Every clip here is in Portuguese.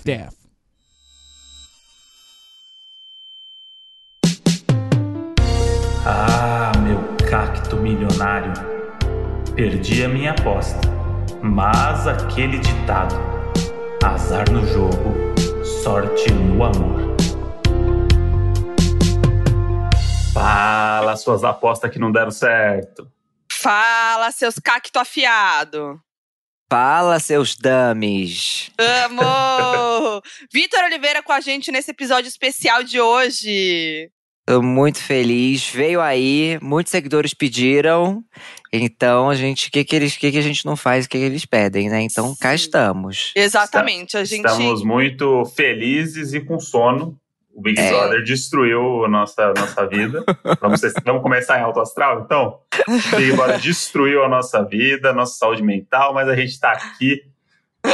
half-daff. Ah, meu cacto milionário. Perdi a minha aposta, mas aquele ditado: azar no jogo, sorte no amor. Fala suas apostas que não deram certo. Fala, seus cacto afiado. Fala, seus dummies. Amo! Vitor Oliveira com a gente nesse episódio especial de hoje. Tô muito feliz. Veio aí, muitos seguidores pediram. Então, a gente, o que que eles, que que a gente não faz, o que que eles pedem, né? Então, cá Sim. estamos. Exatamente, a gente. Estamos muito felizes e com sono. O Big É. Brother destruiu a nossa, nossa vida. vamos, vamos começar em alto astral, então? O Big Brother destruiu a nossa vida, nossa saúde mental, mas a gente tá aqui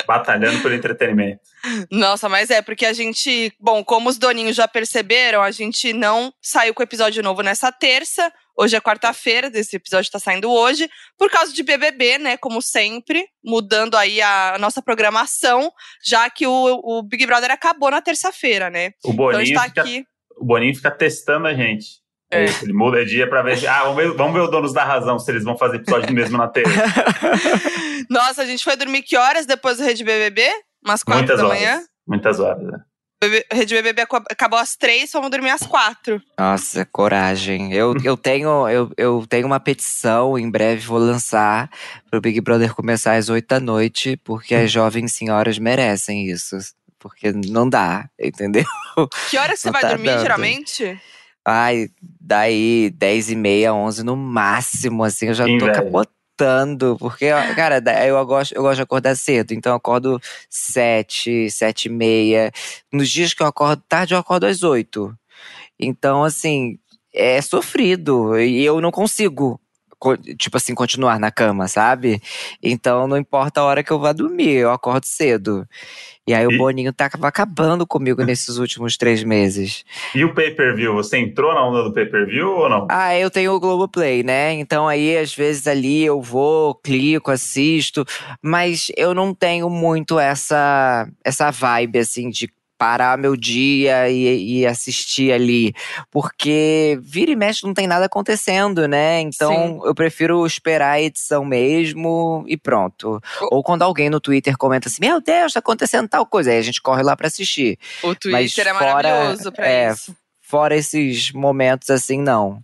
batalhando pelo entretenimento. Nossa, mas é porque a gente. Bom, como os doninhos já perceberam, a gente não saiu com episódio novo nessa terça. Hoje é quarta-feira, esse episódio tá saindo hoje, por causa de BBB, né? Como sempre, mudando aí a nossa programação, já que o, o Big Brother acabou na terça-feira, né? O Então Boninho, tá fica, aqui. o Boninho fica testando a gente. É. Ele muda dia pra ver. Ah, vamos ver, vamos ver o Donos da Razão, se eles vão fazer episódio mesmo na terça. Nossa, a gente foi dormir que horas depois do Rede BBB? Umas quatro Muitas da horas. manhã. Muitas horas. né? Bebê- Rede BBB acabou às três, fomos dormir às quatro. Nossa, coragem. Eu, eu, tenho, eu, eu tenho uma petição, em breve vou lançar, pro Big Brother começar às oito da noite, porque as jovens senhoras merecem isso. Porque não dá, entendeu? Que horas você Não vai tá dormir, dando. geralmente? Ai, daí 10 e meia, 11 no máximo, assim, eu já tô capotando. Porque, cara, eu gosto, eu gosto de acordar cedo, então eu acordo 7, 7 e meia. Nos dias que eu acordo tarde, eu acordo às 8. Então, assim, é sofrido. E eu não consigo, co- tipo assim, continuar na cama, sabe? Então, não importa a hora que eu vá dormir, eu acordo cedo. E aí, E- o Boninho tava acabando comigo nesses últimos três meses. E o pay-per-view? Você entrou na onda do pay-per-view ou não? Ah, eu tenho o Globoplay, né? Então aí, às vezes, ali eu vou, clico, assisto, mas eu não tenho muito essa, essa vibe, assim, de parar meu dia e, e assistir ali. Porque vira e mexe não tem nada acontecendo, né? Então eu prefiro esperar a edição mesmo e pronto. Ou quando alguém no Twitter comenta assim: Meu Deus, tá acontecendo tal coisa. Aí a gente corre lá pra assistir. O Mas Twitter é fora- maravilhoso pra é, isso. Fora esses momentos assim, não.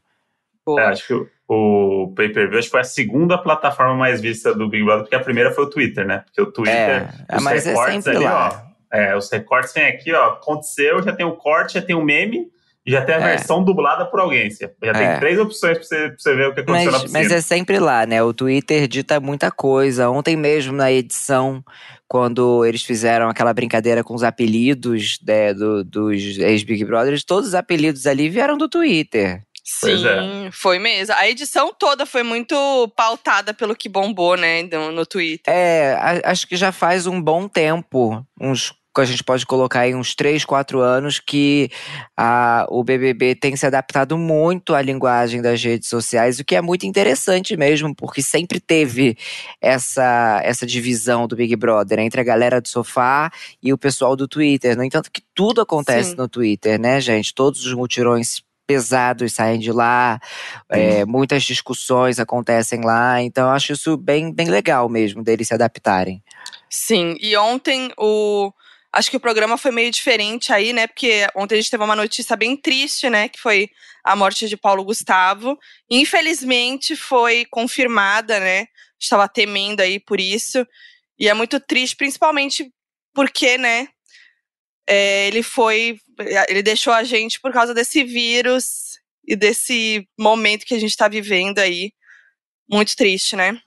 É, acho que o, o pay-per-view acho que foi a segunda plataforma mais vista do Big Brother, porque a primeira foi o Twitter, né? Porque o Twitter, É, os mas é recortes sempre ali, lá. ó. É, os recortes vem aqui, ó. Aconteceu, já tem o corte, já tem o meme e já tem a É. versão dublada por alguém. Já É. tem três opções pra você, pra você ver o que aconteceu na Mas, piscina. mas é sempre lá, né? O Twitter dita muita coisa. Ontem mesmo, na edição, quando eles fizeram aquela brincadeira com os apelidos né, do- dos ex-Big Brothers, todos os apelidos ali vieram do Twitter. Sim, foi mesmo. A edição toda foi muito pautada pelo que bombou, né, no, no Twitter. É, a- acho que já faz um bom tempo, uns que a gente pode colocar aí uns 3, 4 anos, que a, o BBB tem se adaptado muito à linguagem das redes sociais, o que é muito interessante mesmo, porque sempre teve essa, essa divisão do Big Brother entre a galera do sofá e o pessoal do Twitter. No entanto, que tudo acontece Sim. no Twitter, né, gente? Todos os mutirões pesados saem de lá, é, muitas discussões acontecem lá, então eu acho isso bem, bem legal mesmo deles se adaptarem. Sim, e ontem o. Acho que o programa foi meio diferente aí, né? Porque ontem a gente teve uma notícia bem triste, né? Que foi a morte de Paulo Gustavo. Infelizmente foi confirmada, né? Estava temendo aí por isso. E é muito triste, principalmente porque, né? é, ele foi. Ele deixou a gente por causa desse vírus e desse momento que a gente está vivendo aí. Muito triste, né?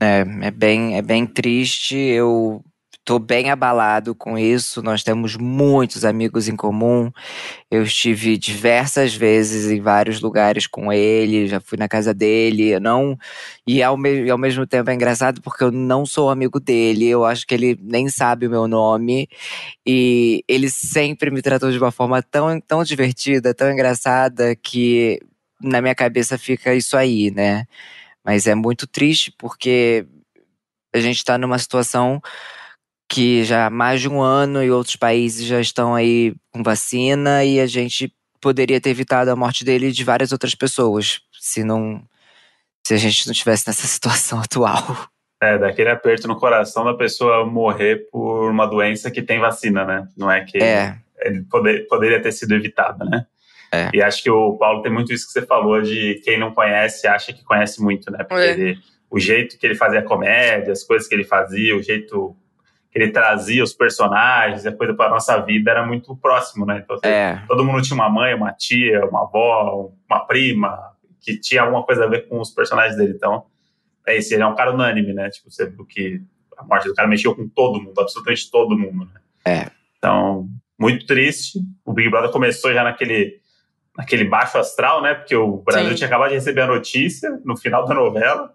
É, é bem, é bem triste. Eu tô bem abalado com isso. Nós temos muitos amigos em comum. Eu estive diversas vezes em vários lugares com ele, já fui na casa dele. Eu não e ao, me- ao mesmo tempo é engraçado porque eu não sou amigo dele. Eu acho que ele nem sabe o meu nome e ele sempre me tratou de uma forma tão, tão divertida, tão engraçada que na minha cabeça fica isso aí, né? Mas é muito triste porque a gente tá numa situação que já há mais de um ano e outros países já estão aí com vacina e a gente poderia ter evitado a morte dele e de várias outras pessoas, se não se a gente não tivesse nessa situação atual. É, daquele aperto no coração da pessoa morrer por uma doença que tem vacina, né? Não é que É, ele poder, poderia ter sido evitada, né? É. E acho que o Paulo tem muito isso que você falou de quem não conhece acha que conhece muito, né? Porque É. ele- o jeito que ele fazia comédia, as coisas que ele fazia, o jeito ele trazia os personagens, a coisa para nossa vida era muito próximo, né? Então, é, todo mundo tinha uma mãe, uma tia, uma avó, uma prima que tinha alguma coisa a ver com os personagens dele. Então, é isso, ele é um cara unânime, né? Tipo, você viu que a morte do cara mexeu com todo mundo, absolutamente todo mundo, né? É. Então, muito triste. O Big Brother começou já naquele, naquele baixo astral, né? Porque o Brasil Sim. tinha acabado de receber a notícia no final da novela.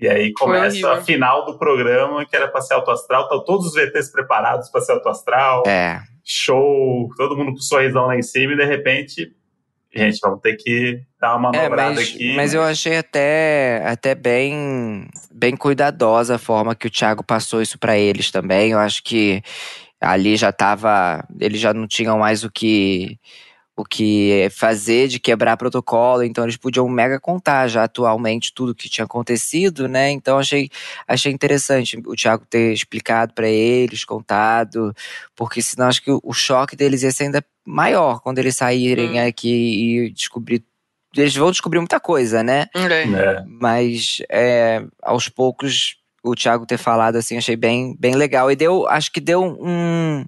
E aí começa a final do programa, que era para ser alto astral. Estão todos os VTs preparados para ser alto astral é. show, todo mundo com sorrisão lá em cima e de repente, gente, vamos ter que dar uma É, manobrada mas, aqui. mas eu achei até, até bem, bem cuidadosa a forma que o Thiago passou isso pra eles também. Eu acho que ali já tava. Eles já não tinham mais o que o que fazer de quebrar protocolo, então eles podiam mega contar já atualmente tudo que tinha acontecido, né? Então achei, achei interessante o Thiago ter explicado pra eles, contado, porque senão acho que o, choque deles ia ser ainda maior quando eles saírem Hum. aqui e descobrir eles vão descobrir muita coisa, né? É. É, Mas é, aos poucos o Thiago ter falado assim, achei bem, bem legal. E deu, acho que deu um,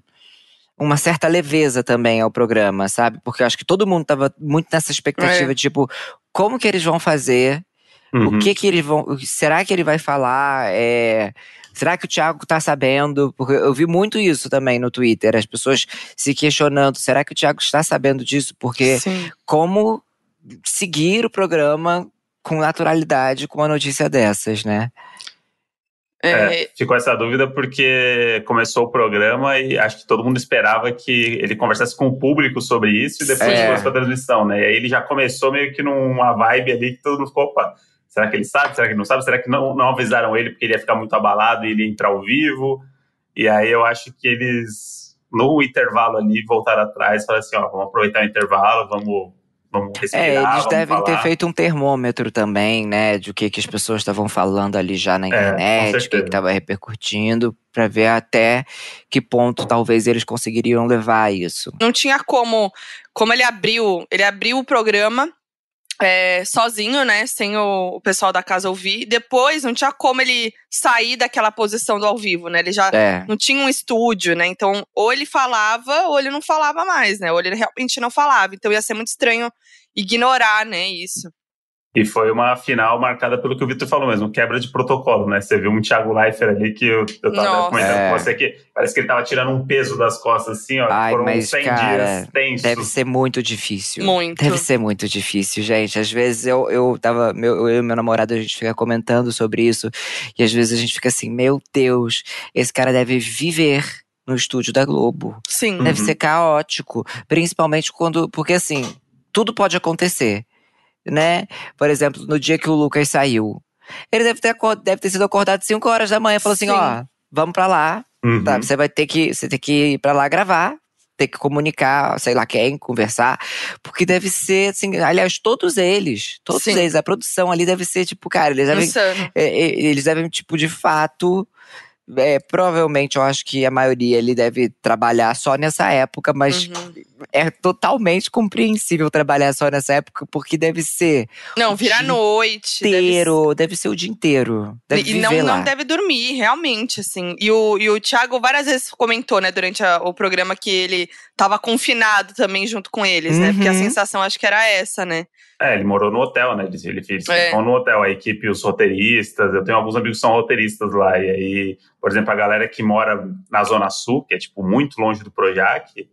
uma certa leveza também ao programa, sabe? Porque eu acho que todo mundo tava muito nessa expectativa, É. tipo, como que eles vão fazer? uhum. O que que eles vão. Será que ele vai falar? É, será que o Thiago tá sabendo? Porque eu vi muito isso também no Twitter, as pessoas se questionando: será que o Thiago está sabendo disso? Porque Sim. como seguir o programa com naturalidade com uma notícia dessas, né? É, É, ficou essa dúvida porque começou o programa e acho que todo mundo esperava que ele conversasse com o público sobre isso e depois É. fosse pra transmissão, né? E aí ele já começou meio que numa vibe ali que todo mundo ficou, opa, será que ele sabe? Será que ele não sabe? Será que não, não avisaram ele porque ele ia ficar muito abalado e ele ia entrar ao vivo? E aí eu acho que eles, no intervalo ali, voltaram atrás e falaram assim, ó, vamos aproveitar o intervalo, vamos, vamos respirar, É, eles vamos devem ter falar. feito um termômetro também, né? De o que, que as pessoas estavam falando ali já na É, internet, o que estava repercutindo, pra ver até que ponto talvez eles conseguiriam levar isso. não tinha como. Como ele abriu, ele abriu o programa é, sozinho, né? Sem o, o pessoal da casa ouvir. Depois não tinha como ele sair daquela posição do ao vivo, né? Ele já É. não tinha um estúdio, né? Então, ou ele falava, ou ele não falava mais, né? Ou ele realmente não falava. Então ia ser muito estranho ignorar, né, isso. E foi uma final marcada pelo que o Vitor falou mesmo, quebra de protocolo, né? Você viu um Thiago Leifert ali que eu, eu tava Nossa. comentando É. com você que parece que ele tava tirando um peso das costas, assim, ó. Ai, foram mas, 100 cara, dias tensos. Deve ser muito difícil. Muito. Deve ser muito difícil, gente. Às vezes eu, eu tava. Meu, eu e meu namorado, a gente fica comentando sobre isso. E às vezes a gente fica assim, meu Deus, esse cara deve viver no estúdio da Globo. Sim. Uhum. Deve ser caótico. Principalmente quando. Porque assim, tudo pode acontecer. Né? Por exemplo, no dia que o Lucas saiu. Ele deve ter, deve ter sido acordado 5 horas da manhã. Falou assim: Sim. ó, vamos pra lá. Uhum. Tá, você vai ter que, você tem que ir pra lá gravar, ter que comunicar, sei lá quem, conversar, porque deve ser assim, aliás, todos eles, todos Sim. eles, a produção ali deve ser tipo, cara, eles devem, Insano. é, é, eles devem tipo de fato, é, provavelmente eu acho que a maioria ele deve trabalhar só nessa época, mas Uhum. é totalmente compreensível trabalhar só nessa época, porque deve ser Não, vira dia noite. deve inteiro, deve, ser o dia inteiro, deve e não, lá. não deve dormir, realmente, assim. E o, e o Thiago várias vezes comentou, né, durante a- o programa que ele tava confinado também junto com eles, né? Porque a Uhum. sensação acho que era essa, né? É, ele morou no hotel, né? Ele, ele É. ficou no hotel, a equipe, os roteiristas. Eu tenho alguns amigos que são roteiristas lá. E aí, por exemplo, a galera que mora na Zona Sul, que é tipo muito longe do Projac,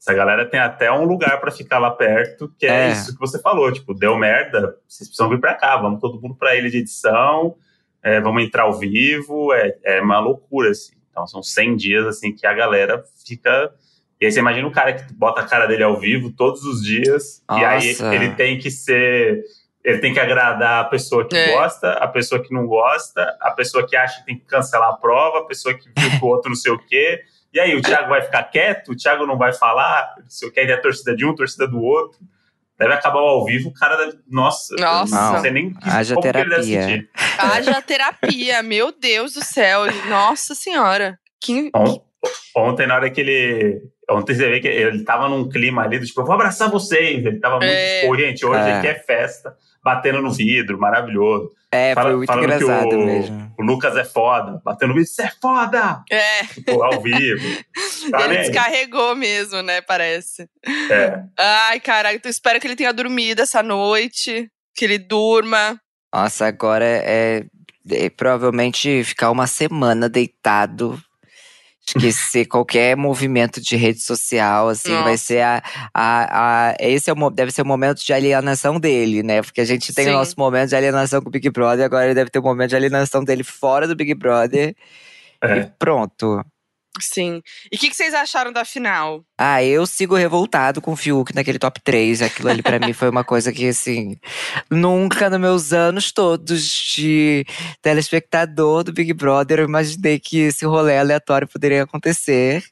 essa galera tem até um lugar pra ficar lá perto, que é, É. isso que você falou. Tipo, deu merda, vocês precisam vir pra cá, vamos todo mundo pra ilha de edição, é, vamos entrar ao vivo, é, é uma loucura, assim. Então são 100 dias, assim, que a galera fica. E aí você imagina o cara que bota a cara dele ao vivo todos os dias, e aí Nossa. ele tem que ser ele tem que agradar a pessoa que É. gosta, a pessoa que não gosta, a pessoa que acha que tem que cancelar a prova, a pessoa que viu que o outro não sei o quê. E aí, o Thiago vai ficar quieto? O Thiago não vai falar? Se eu quero é a torcida de um, torcida do outro. Deve acabar o ao vivo, o cara deve. Nossa, Nossa. não sei nem que, Haja como que ele deve terapia. sentir. Haja terapia, meu Deus do céu. Nossa senhora. Que, Ontem, na hora que ele. Ontem você vê que ele tava num clima ali do tipo, eu vou abraçar vocês. Ele tava muito. É. Pô, gente, hoje É. aqui é festa, batendo no vidro, maravilhoso. É, Fala- foi muito falando que engraçado o- mesmo. O Lucas é foda, batendo no vidro, você é foda! É, Tipo, ao vivo. Tá ele descarregou mesmo, né? Parece. É. Ai, caraca, eu espero que ele tenha dormido essa noite. Que ele durma. Nossa, agora é, é provavelmente ficar uma semana deitado. Esquecer qualquer movimento de rede social, assim, vai Nossa. ser a, a, a. Esse é o, deve ser o momento de alienação dele, né? Porque a gente tem Sim. o nosso momento de alienação com o Big Brother, agora ele deve ter o momento de alienação dele fora do Big Brother. E É. pronto. Sim. E o que, que vocês acharam da final? Ah, eu sigo revoltado com o Fiuk naquele top 3. Aquilo ali pra mim foi uma coisa que, assim, nunca nos meus anos todos de telespectador do Big Brother eu imaginei que esse rolê aleatório poderia acontecer.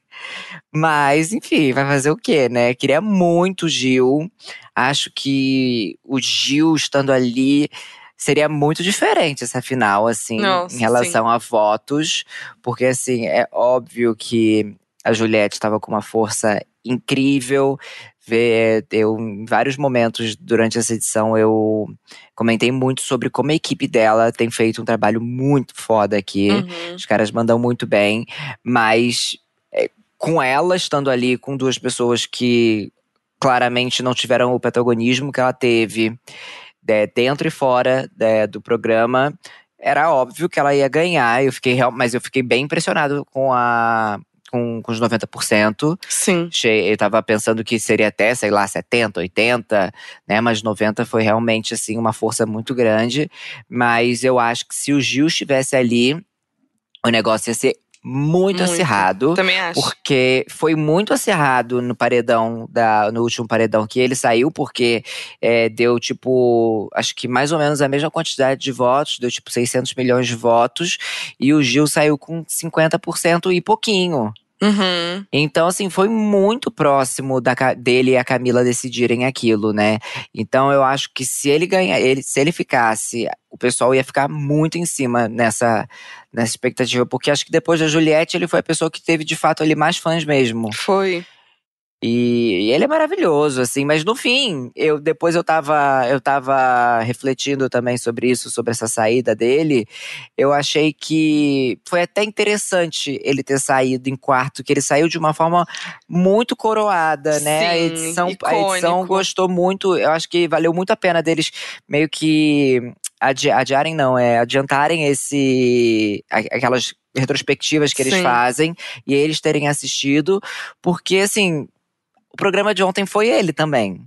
Mas, enfim, vai fazer o quê, né? Queria muito o Gil. Acho que o Gil estando ali seria muito diferente essa final, assim, Nossa, em relação a votos. Porque, assim, é óbvio que a Juliette estava com uma força incrível. Vê- Eu, em vários momentos durante essa edição, eu comentei muito sobre como a equipe dela tem feito um trabalho muito foda aqui. Uhum. Os caras mandam muito bem, mas é, com ela estando ali com duas pessoas que claramente não tiveram o protagonismo que ela teve é, dentro e fora é, do programa, era óbvio que ela ia ganhar. Eu fiquei real, mas eu fiquei bem impressionado com a com, com os 90%. Sim. Eu tava pensando que seria até, sei lá, 70, 80, né? Mas 90 foi realmente, assim, uma força muito grande. Mas eu acho que se o Gil estivesse ali, o negócio ia ser muito, Muito. acirrado. Também acho. Porque foi muito acirrado no paredão, da, no último paredão que ele saiu, porque é, deu tipo, acho que mais ou menos a mesma quantidade de votos, deu tipo 600 milhões de votos, e o Gil saiu com 50% e pouquinho. Uhum. Então, assim, foi muito próximo da, dele e a Camila decidirem aquilo, né? Então, eu acho que se ele ganhar, ele, se ele ficasse, o pessoal ia ficar muito em cima nessa, nessa expectativa, porque acho que depois da Juliette, ele foi a pessoa que teve de fato ali mais fãs mesmo. Foi. E, e ele é maravilhoso, assim, mas no fim, eu depois eu tava, eu tava refletindo também sobre isso, sobre essa saída dele. Eu achei que foi até interessante ele ter saído em quarto, que ele saiu de uma forma muito coroada, né? a Sim, edição, a edição gostou muito, eu acho que valeu muito a pena deles meio que adi adiarem, não, é adiantarem esse aquelas retrospectivas que eles Sim. fazem e eles terem assistido, porque assim, o programa de ontem foi ele também.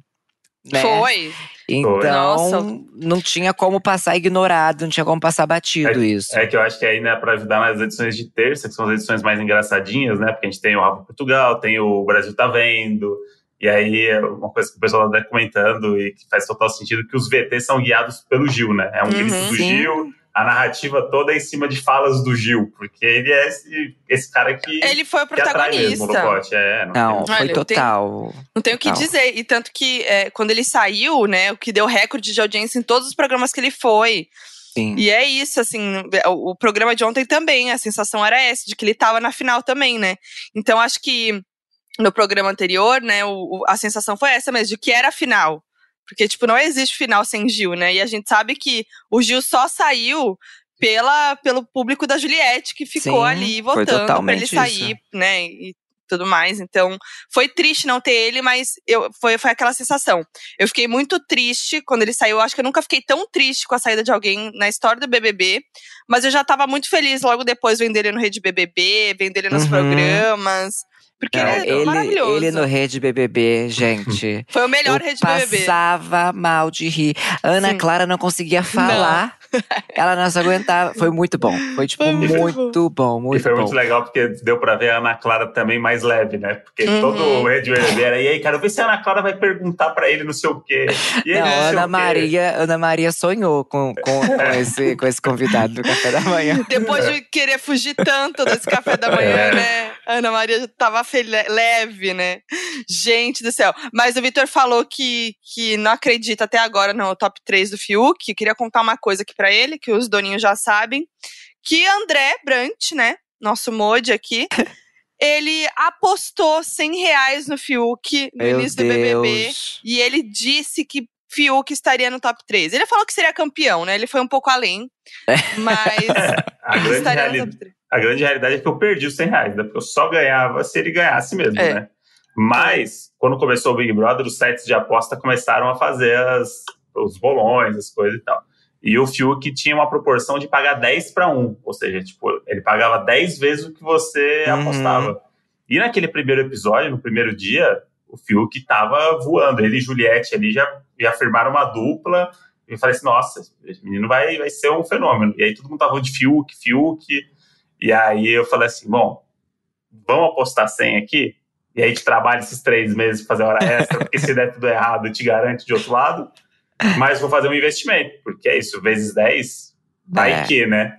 Né? Foi. Então, Nossa. não tinha como passar ignorado, não tinha como passar batido isso. É que eu acho que aí, né, pra ajudar nas edições de terça, que são as edições mais engraçadinhas, né? Porque a gente tem o Rafa Portugal, tem o Brasil Tá Vendo. E aí, é uma coisa que o pessoal tá comentando e que faz total sentido, que os VTs são guiados pelo Gil, né? É um Uhum. grito do Sim. Gil, a narrativa toda é em cima de falas do Gil, porque ele é esse, esse cara que, Ele foi o mesmo protagonista. no pote. É, não, Não, tem- foi total. Não tenho o que dizer. E tanto que é, quando ele saiu, né, o que deu recorde de audiência em todos os programas que ele foi. Sim. E é isso, assim, o, o programa de ontem também, a sensação era essa, de que ele tava na final também, né? Então acho que no programa anterior, né, o, a sensação foi essa mesmo, de que era final. Porque, tipo, não existe final sem Gil, né? E a gente sabe que o Gil só saiu pela, pelo público da Juliette, que ficou Sim, ali votando pra ele sair, isso. né? E tudo mais. Então, foi triste não ter ele, mas eu, foi, foi aquela sensação. Eu fiquei muito triste quando ele saiu. Acho que eu nunca fiquei tão triste com a saída de alguém na história do BBB. Mas eu já tava muito feliz logo depois vendo ele no Rede BBB, vendo ele nos Uhum. programas. Porque não, ele, é ele, maravilhoso. Ele no Rede BBB, gente. Foi o melhor Rede BBB. Passava mal de rir. Ana Sim. Clara não conseguia falar. Ela não se aguentava. Foi muito bom. Foi, tipo, foi muito, muito bom. muito e foi bom. muito legal porque deu pra ver a Ana Clara também mais leve, né? Porque uhum. todo o BBB era. E aí, cara, vê se a Ana Clara vai perguntar pra ele não sei o quê. E não, não Ana Maria, Ana Maria sonhou com, com, com, esse, com esse convidado do café da manhã. Depois de querer fugir tanto desse café da manhã, é. né? Ana Maria já tava leve, né? Gente do céu. Mas o Vitor falou que, que não acredita até agora no top 3 do Fiuk. Eu queria contar uma coisa aqui para ele, que os doninhos já sabem. Que André Brant, né? Nosso mod aqui. ele apostou 100 reais no Fiuk no Meu início do BBB. E ele disse que Fiuk estaria no top 3. Ele falou que seria campeão, né? Ele foi um pouco além. É. Mas estaria no top 3 a grande realidade é que eu perdi os 100 reais, né? Porque eu só ganhava se ele ganhasse mesmo, é. né? Mas, quando começou o Big Brother, os sites de aposta começaram a fazer as, os bolões, as coisas e tal. E o Fiuk tinha uma proporção de pagar 10 para 1. Ou seja, tipo, ele pagava 10 vezes o que você uhum. apostava. E naquele primeiro episódio, no primeiro dia, o Fiuk tava voando. Ele e Juliette ali já, já firmaram uma dupla. E eu falei assim, nossa, esse menino vai, vai ser um fenômeno. E aí todo mundo tava de Fiuk, Fiuk. E aí eu falei assim, bom, vamos apostar 100 aqui? E aí a gente trabalha esses três meses para fazer hora extra, porque se der tudo errado, eu te garanto de outro lado. Mas vou fazer um investimento, porque é isso, vezes 10, vai é. que, né?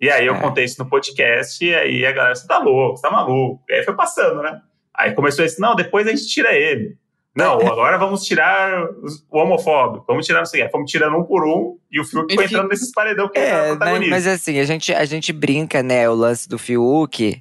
E aí eu é. contei isso no podcast, e aí a galera, você tá louco, você tá maluco. E aí foi passando, né? Aí começou esse, não, depois a gente tira ele. Não, agora vamos tirar o homofóbico, vamos tirar não sei o que. Fomos tirando um por um e o Fiuk foi entrando nesses paredão que é, é protagonista. Mas assim, a gente, a gente brinca, né, o lance do Fiuk,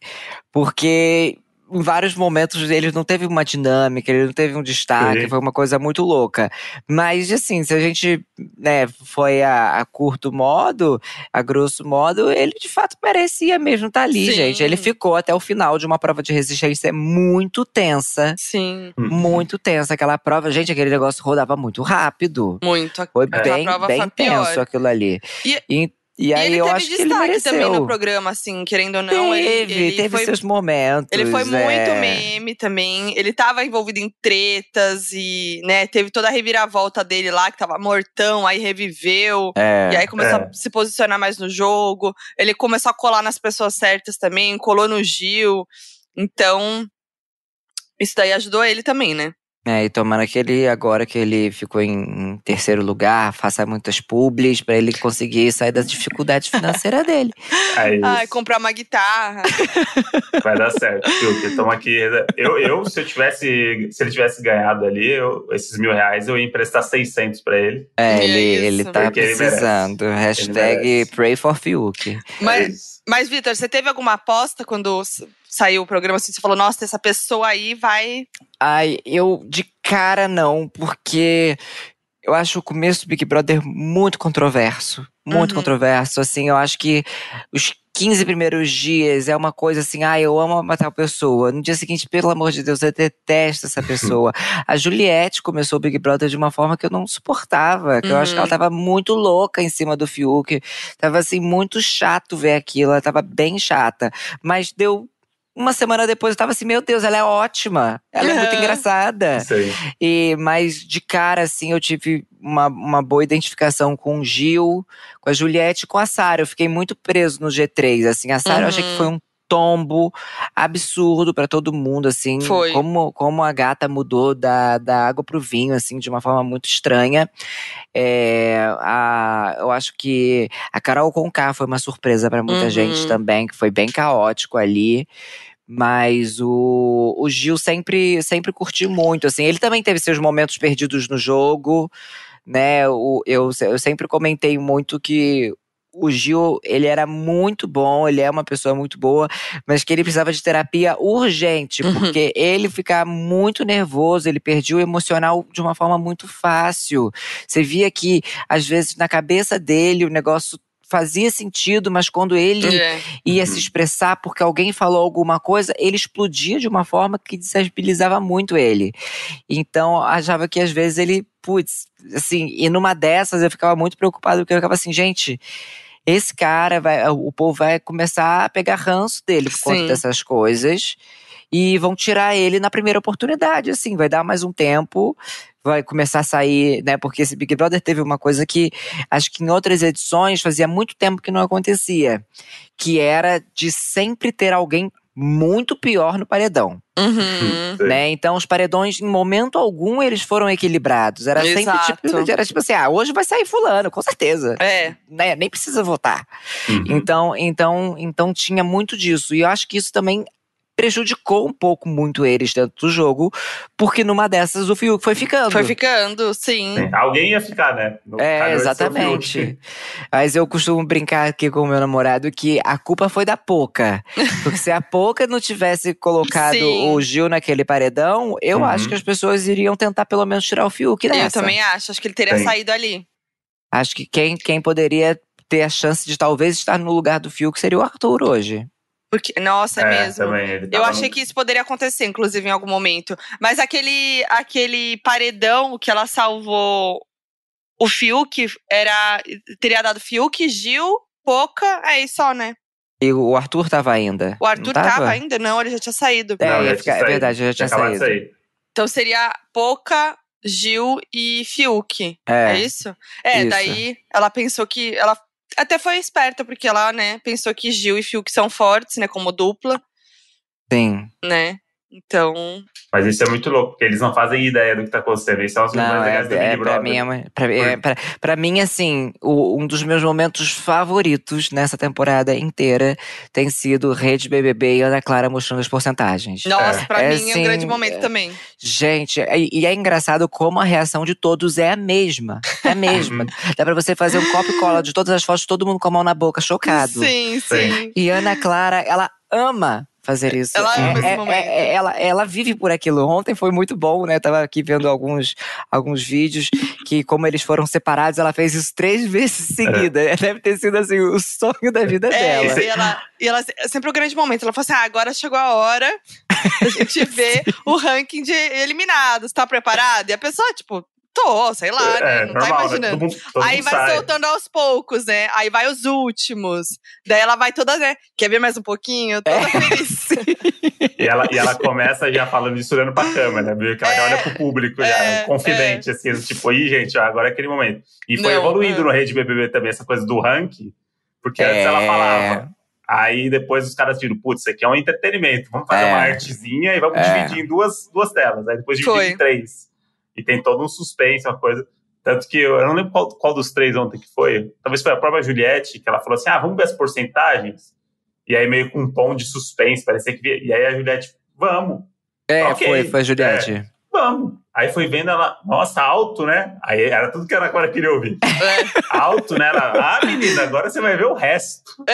porque em vários momentos ele não teve uma dinâmica, ele não teve um destaque, Sim. foi uma coisa muito louca. Mas, assim, se a gente né, foi a, a, curto modo, a grosso modo, ele de fato merecia mesmo estar tá ali, Sim. gente. Ele ficou até o final de uma prova de resistência muito tensa. Sim. Muito tensa. Aquela prova, gente, aquele negócio rodava muito rápido. Muito. Foi bem, bem tenso aquilo ali. E, e e aí e eu acho que ele mereceu. também no programa, assim, querendo ou não. Teve, ele, ele teve foi, seus momentos. Ele foi é. muito meme também. Ele tava envolvido em tretas e, né, teve toda a reviravolta dele lá, que tava mortão, aí reviveu. É, e aí começou é. a se posicionar mais no jogo. Ele começou a colar nas pessoas certas também, colou no Gil. Então, isso daí ajudou ele também, né? É, e tomara que ele, agora que ele ficou em, em terceiro lugar, faça muitas publis para ele conseguir sair das dificuldades financeiras dele. É isso. Ai, comprar uma guitarra. Vai dar certo, Fiuk. Estamos aqui. Eu, eu, se eu tivesse, se ele tivesse ganhado ali, eu, esses mil reais, eu ia emprestar 600 para ele. É, ele, ele tá precisando. Ele Hashtag pray for Fiuk. Mas, é mas Vitor, você teve alguma aposta quando saiu o programa assim, você falou, nossa, essa pessoa aí vai. Ai, eu de cara não, porque eu acho o começo do Big Brother muito controverso. Muito uhum. controverso. Assim, eu acho que os 15 primeiros dias é uma coisa assim, ah, eu amo uma tal pessoa. No dia seguinte, pelo amor de Deus, eu detesto essa pessoa. a Juliette começou o Big Brother de uma forma que eu não suportava, que uhum. eu acho que ela uhum. tava muito louca em cima do Fiuk. Tava assim, muito chato ver aquilo, ela tava bem chata. Mas deu uma semana depois eu tava assim, meu Deus, ela é ótima. Ela é muito engraçada. Sim. E, mas de cara, assim, eu tive uma, uma boa identificação com o Gil, com a Juliette e com a Sara. Eu fiquei muito preso no G3. Assim, a Sara uhum. eu achei que foi uhum. um tombo absurdo para todo mundo, assim. Foi. Como, como a gata mudou da, da água pro vinho, assim, de uma forma muito estranha. É, a, eu acho que a Carol Conká foi uma surpresa para muita uhum. gente também, que foi bem caótico ali. Mas o, o Gil sempre, sempre curtiu muito, assim. Ele também teve seus momentos perdidos no jogo, né? O, eu, eu sempre comentei muito que o Gil, ele era muito bom, ele é uma pessoa muito boa, mas que ele precisava de terapia urgente, uhum. porque ele ficava muito nervoso, ele perdia o emocional de uma forma muito fácil. Você via que, às vezes, na cabeça dele, o negócio fazia sentido, mas quando ele é. ia se expressar porque alguém falou alguma coisa, ele explodia de uma forma que desestabilizava muito ele. Então, achava que às vezes ele, putz, assim, e numa dessas eu ficava muito preocupado, porque eu ficava assim, gente, esse cara vai, o povo vai começar a pegar ranço dele por Sim. conta dessas coisas. e vão tirar ele na primeira oportunidade, assim, vai dar mais um tempo, vai começar a sair, né? Porque esse Big Brother teve uma coisa que acho que em outras edições fazia muito tempo que não acontecia, que era de sempre ter alguém muito pior no paredão. Uhum. Né? Então, os paredões, em momento algum, eles foram equilibrados. Era sempre Exato. tipo, era tipo assim: ah, hoje vai sair fulano, com certeza. É. Né? Nem precisa votar. Uhum. Então, então, então tinha muito disso. E eu acho que isso também prejudicou um pouco muito eles dentro do jogo, porque numa dessas o Fiuk foi ficando. Foi ficando, sim. Sim, Alguém ia ficar, né? No É, o exatamente. Mas eu costumo brincar aqui com o meu namorado que a culpa foi da Poca. Porque se a Poca não tivesse colocado Sim. o Gil naquele paredão, eu Uhum. acho que as pessoas iriam tentar pelo menos tirar o Fiuk Eu dessa. também acho. Acho que ele teria Sim. saído ali. Acho que quem, quem poderia ter a chance de talvez estar no lugar do Fiuk seria o Arthur hoje. Porque, nossa, é, mesmo. também, Eu achei no- que isso poderia acontecer, inclusive, em algum momento. Mas aquele, aquele paredão que ela salvou o Fiuk era. Teria dado Fiuk, Gil, Poca, aí só, né? E o Arthur tava ainda. O Arthur tava? tava ainda? Não, ele já tinha saído. É, Não, já ficar- tinha é saído. verdade, já tinha saído. sair. Então seria Poca, Gil e Fiuk. É. É, isso? É, Isso. daí ela pensou que. Ela até foi esperta, porque ela, né, pensou que Gil e Fiuk são fortes, né, como dupla, Sim. né? Então. Mas isso é muito louco, porque eles não fazem ideia do que tá acontecendo. Isso é coisas Não, mais é, do é, pra, mim, é, pra, é, pra, pra mim, assim, o- um dos meus momentos favoritos nessa temporada inteira tem sido Rede BBB e Ana Clara mostrando as porcentagens. Nossa, pra É, mim é um assim, grande momento é- também. Gente, e, e é engraçado como a reação de todos é a mesma. É a mesma. Dá pra você fazer um copo e cola de todas as fotos, todo mundo com a mão na boca, chocado. Sim, sim. E Ana Clara, ela ama fazer isso. Ela É- é- momento. é- ela, ela vive por aquilo. Ontem foi muito bom, né? Tava aqui vendo alguns, alguns vídeos que, como eles foram separados, ela fez isso três vezes seguida. Deve ter sido assim, o sonho da vida É, dela. e ela, e ela é sempre o grande momento. Ela falou assim: ah, agora chegou a hora da gente ver o ranking de eliminados. Tá preparado? E a pessoa, tipo, tô, sei lá, né? É, Não normal, tá né? imaginando. Todo mundo, todo Aí mundo vai sai. soltando aos poucos, né? Aí vai os últimos. Daí ela vai toda, né? Quer ver mais um pouquinho? Toda É. feliz. E ela, e ela começa já falando isso olhando pra câmera, viu? Que ela já É, olha pro público, já, é, confidente, assim, tipo, aí, gente, ó, agora é aquele momento. E foi Não, evoluindo é. no Rede BBB também, essa coisa do ranking, porque antes ela É. falava. Aí depois os caras viram, putz, isso aqui é um entretenimento, vamos fazer É. uma artezinha e vamos É. dividir em duas, duas telas. Aí depois dividir Foi. em três. E tem todo um suspense, uma coisa. Tanto que eu, eu não lembro qual, qual dos três ontem que foi. Talvez foi a própria Juliette, que ela falou assim: ah, vamos ver as porcentagens. E aí, meio com um tom de suspense, parecia que. via- E aí a Juliette, vamos, É, Ok. foi, foi a Juliette. vamos. Aí foi vendo ela, nossa, alto, né? Aí era tudo que ela agora queria ouvir. É. Alto, né? Ela, ah, menina, agora você vai ver o resto.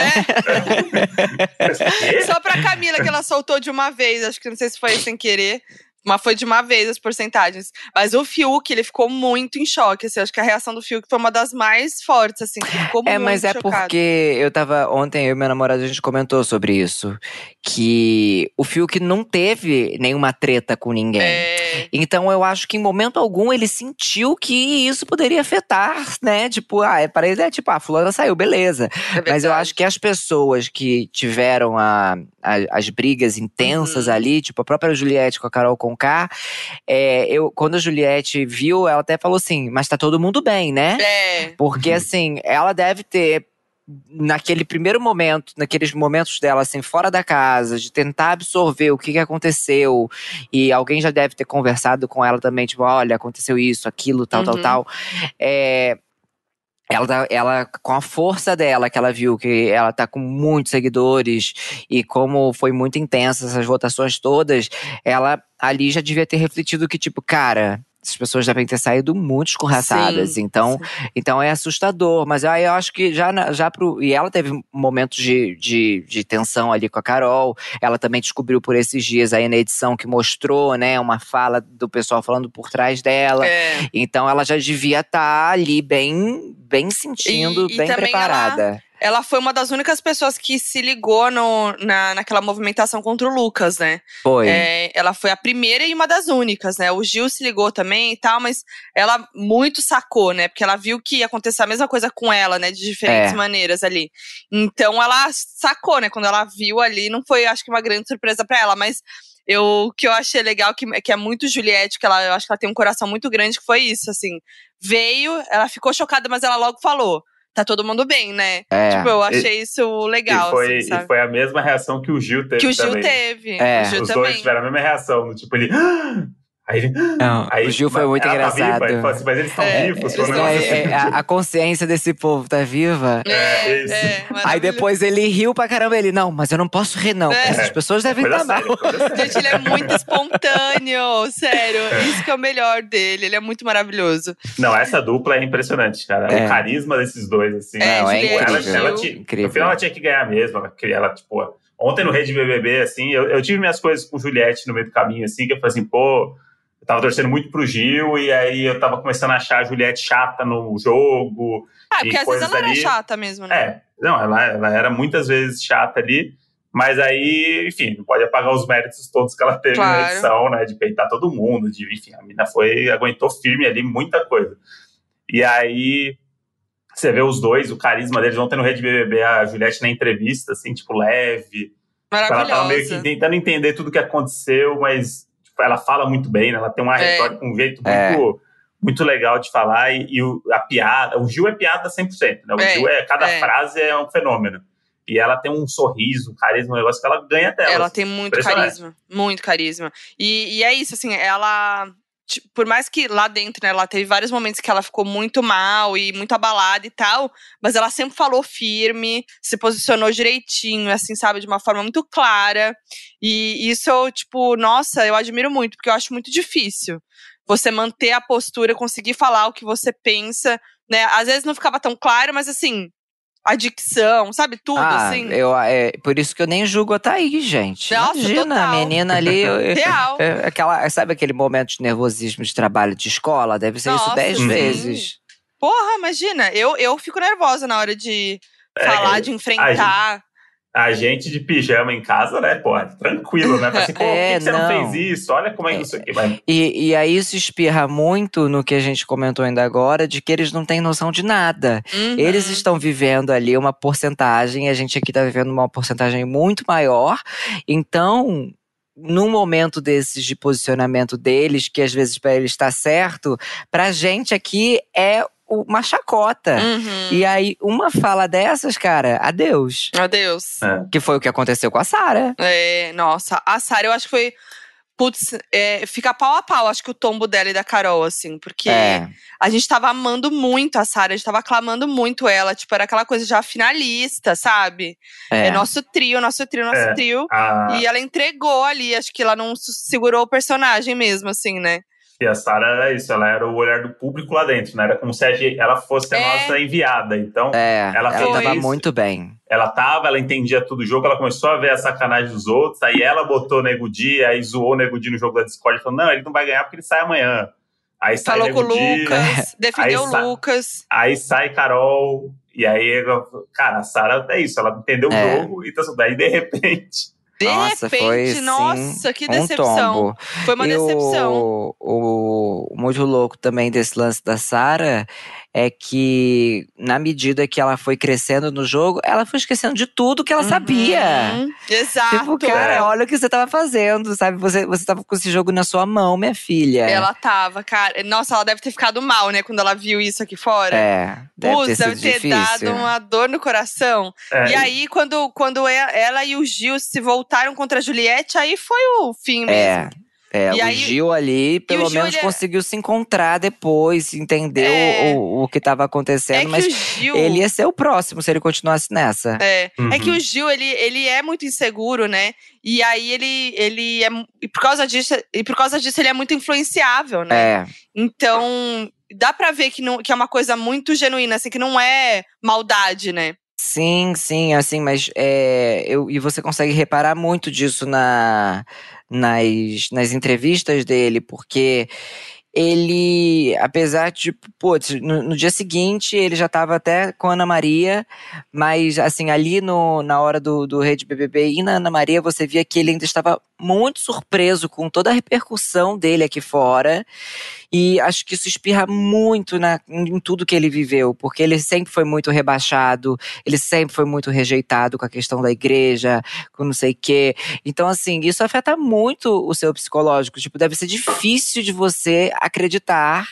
Quê? Só pra Camila que ela soltou de uma vez, acho que não sei se foi sem querer. Mas foi de uma vez as porcentagens. Mas o Fiuk, ele ficou muito em choque. Assim, acho que a reação do Fiuk foi uma das mais fortes, assim. Ficou É, muito mas é chocado. porque eu tava. Ontem eu e meu namorado a gente comentou sobre isso. Que o Fiuk não teve nenhuma treta com ninguém. É, Então eu acho que em momento algum ele sentiu que isso poderia afetar, né? Tipo, ah, é para ele é tipo, ah, fulana saiu, beleza. é Mas eu acho que as pessoas que tiveram a, a- as brigas intensas Uhum. ali, tipo a própria Juliette com a Carol Conká, é, eu, quando a Juliette viu, ela até falou assim, mas tá todo mundo bem, né? É, Porque, Uhum. assim, ela deve ter, naquele primeiro momento, naqueles momentos dela, assim, fora da casa, de tentar absorver o que, que aconteceu. E alguém já deve ter conversado com ela também, tipo, olha, aconteceu isso, aquilo, tal, tal, Uhum. tal. É. Ela, tá- ela, com a força dela, que ela viu que ela tá com muitos seguidores e como foi muito intensa essas votações todas, ela ali já devia ter refletido que, tipo, cara, essas pessoas devem ter saído muito escorraçadas. Sim, então, sim. então é assustador. Mas aí eu acho que já, na- já pro. E ela teve momentos de, de, de tensão ali com a Carol. Ela também descobriu por esses dias aí na edição que mostrou, né, uma fala do pessoal falando por trás dela. É. Então ela já devia estar ali bem, bem sentindo, E- e bem também preparada. Ela foi uma das únicas pessoas que se ligou no, na, naquela movimentação contra o Lucas, né? Foi. É, ela foi a primeira e uma das únicas, né? O Gil se ligou também e tal, mas ela muito sacou, né? Porque ela viu que ia acontecer a mesma coisa com ela, né? De diferentes É. maneiras ali. Então ela sacou, né? Quando ela viu ali, não foi, acho que, uma grande surpresa pra ela, mas eu, o que eu achei legal, que, que é muito Juliette, que ela, eu acho que ela tem um coração muito grande, que foi isso, assim. Veio, ela ficou chocada, mas ela logo falou. Tá todo mundo bem, né? É. Tipo, eu achei isso legal, e, foi, assim, sabe? e foi a mesma reação que o Gil teve Que o Gil também. teve. É. O Gil Os também. dois tiveram a mesma reação, no tipo, ele. Aí ele. Não, Aí, o Gil foi muito ela engraçado. Tá viva? Ele falou assim, mas eles estão É, vivos. É, assim. é, a, a consciência desse povo tá viva. É, É, isso. é, Aí maravilhoso. depois ele riu pra caramba. Ele, não, mas eu não posso rir, não. É. Essas pessoas devem estar mal. coisa séria. Gente, ele é muito espontâneo, sério. Isso que é o melhor dele. Ele é muito maravilhoso. Não, essa dupla é impressionante, cara. É. O carisma desses dois, assim. É, Não, é ela, incrível. ela Incrível. No final ela tinha que ganhar mesmo. Ela, ela, tipo, ontem no Rede BBB, assim, eu, eu tive minhas coisas com Juliette no meio do caminho, assim, que eu falei assim, pô, tava torcendo muito pro Gil, e aí eu tava começando a achar a Juliette chata no jogo. Ah, porque às vezes ela era ali- chata mesmo, né? É, não, ela, ela era muitas vezes chata ali, mas aí, enfim, não pode apagar os méritos todos que ela teve Claro. na edição, né? De peitar todo mundo, de, enfim, a mina foi, aguentou firme ali muita coisa. E aí, você vê os dois, o carisma deles, ontem no Rede BBB, a Juliette na entrevista, assim, tipo, leve. Ela tava meio que Maravilhosa. tentando entender tudo que aconteceu, mas ela fala muito bem, né? Ela tem uma É. retórica, um jeito É. muito, muito legal de falar. E, e o- a piada, o Gil é piada 100%, né? O É, Gil é, cada é. frase é um fenômeno. E ela tem um sorriso, um carisma, um negócio que ela ganha dela. Ela tem muito carisma. Muito carisma. E, e é isso, assim, ela. Tipo, Por mais que lá dentro, né, ela teve vários momentos que ela ficou muito mal e muito abalada e tal, mas ela sempre falou firme, se posicionou direitinho, assim, sabe, de uma forma muito clara. E isso eu, tipo, nossa, eu admiro muito, porque eu acho muito difícil você manter a postura, conseguir falar o que você pensa, né? Às vezes não ficava tão claro, mas assim, a dicção, sabe, tudo, ah, assim. eu, é, por isso que eu nem julgo a Thaís, gente. Nossa, Imagina, a total. menina ali. Real. é, aquela, sabe aquele momento de nervosismo de trabalho de escola? Deve ser isso Nossa, dez sim. vezes. Porra, imagina, eu, eu fico nervosa na hora de É, falar, de enfrentar. A gente de pijama em casa, né, pô, tranquilo, né? Assim, pô, por É, que, que você não. não. fez isso? Olha como é que isso aqui. Mas, E, e aí isso espirra muito no que a gente comentou ainda agora, de que eles não têm noção de nada. Uhum. Eles estão vivendo ali uma porcentagem, a gente aqui está vivendo uma porcentagem muito maior. Então, num momento desses de posicionamento deles, que às vezes para eles está certo, pra gente aqui é uma chacota. Uhum. E aí, uma fala dessas, cara, adeus. Adeus. é. Que foi o que aconteceu com a Sara. É, nossa, a Sarah eu acho que foi. Putz, é, fica pau a pau, acho que o tombo dela e da Carol, assim, porque É. a gente tava amando muito a Sarah, a gente tava aclamando muito ela, tipo, era aquela coisa já finalista, sabe? É. É, nosso trio, nosso trio, nosso É. trio. A, E ela entregou ali, acho que ela não segurou o personagem mesmo, assim, né? E a Sarah era isso, ela era o olhar do público lá dentro, né? Era como se a ela fosse a É. nossa enviada. Então, É, Ela ela, tava isso. muito bem. ela tava, ela entendia tudo o jogo, ela começou a ver a sacanagem dos outros, aí ela botou o Nego Di, aí zoou o Nego Di no jogo da Discord, falou, não, ele não vai ganhar porque ele sai amanhã. Aí sai Falou com o Nego Di, Lucas, defendeu Aí o Lucas. aí sai Carol, e aí, cara, a Sarah é isso, ela entendeu É. o jogo, então daí de repente... De Nossa, repente, foi, sim, nossa, que Um decepção. tombo. Foi uma e decepção. O, o, o muito louco também desse lance da Sara é que, na medida que ela foi crescendo no jogo, ela foi esquecendo de tudo que ela sabia. Uhum, Exato. Tipo, cara, É. olha o que você tava fazendo, sabe? Você, você tava com esse jogo na sua mão, minha filha. Ela tava, cara. Nossa, ela deve ter ficado mal, né, quando ela viu isso aqui fora. É, deve Putz, ter sido deve ter difícil. dado uma dor no coração. é, E aí, quando, quando ela e o Gil se voltaram contra a Juliette, aí foi o fim mesmo. É. É, E o aí- Gil ali, pelo Gil, menos, ele é- conseguiu se encontrar depois, entender É. o, o que tava acontecendo, É mas Gil. ele ia ser o próximo se ele continuasse nessa. É, Uhum. é que o Gil, ele, ele é muito inseguro, né? E aí ele, ele é. E por causa disso, e por causa disso ele é muito influenciável, né? É. Então, dá pra ver que, não, que é uma coisa muito genuína, assim, que não é maldade, né? Sim, sim, assim, mas é, eu, e você consegue reparar muito disso na, nas, nas entrevistas dele, porque ele, apesar de, pô, no, no, dia seguinte ele já tava até com Ana Maria, mas assim, ali no, na hora do, do Rede BBB e na Ana Maria, você via que ele ainda estava muito surpreso com toda a repercussão dele aqui fora. E acho que isso espirra muito na, em tudo que ele viveu, porque ele sempre foi muito rebaixado, ele sempre foi muito rejeitado com a questão da igreja, com não sei o quê. Então, assim, isso afeta muito o seu psicológico. Tipo, deve ser difícil de você acreditar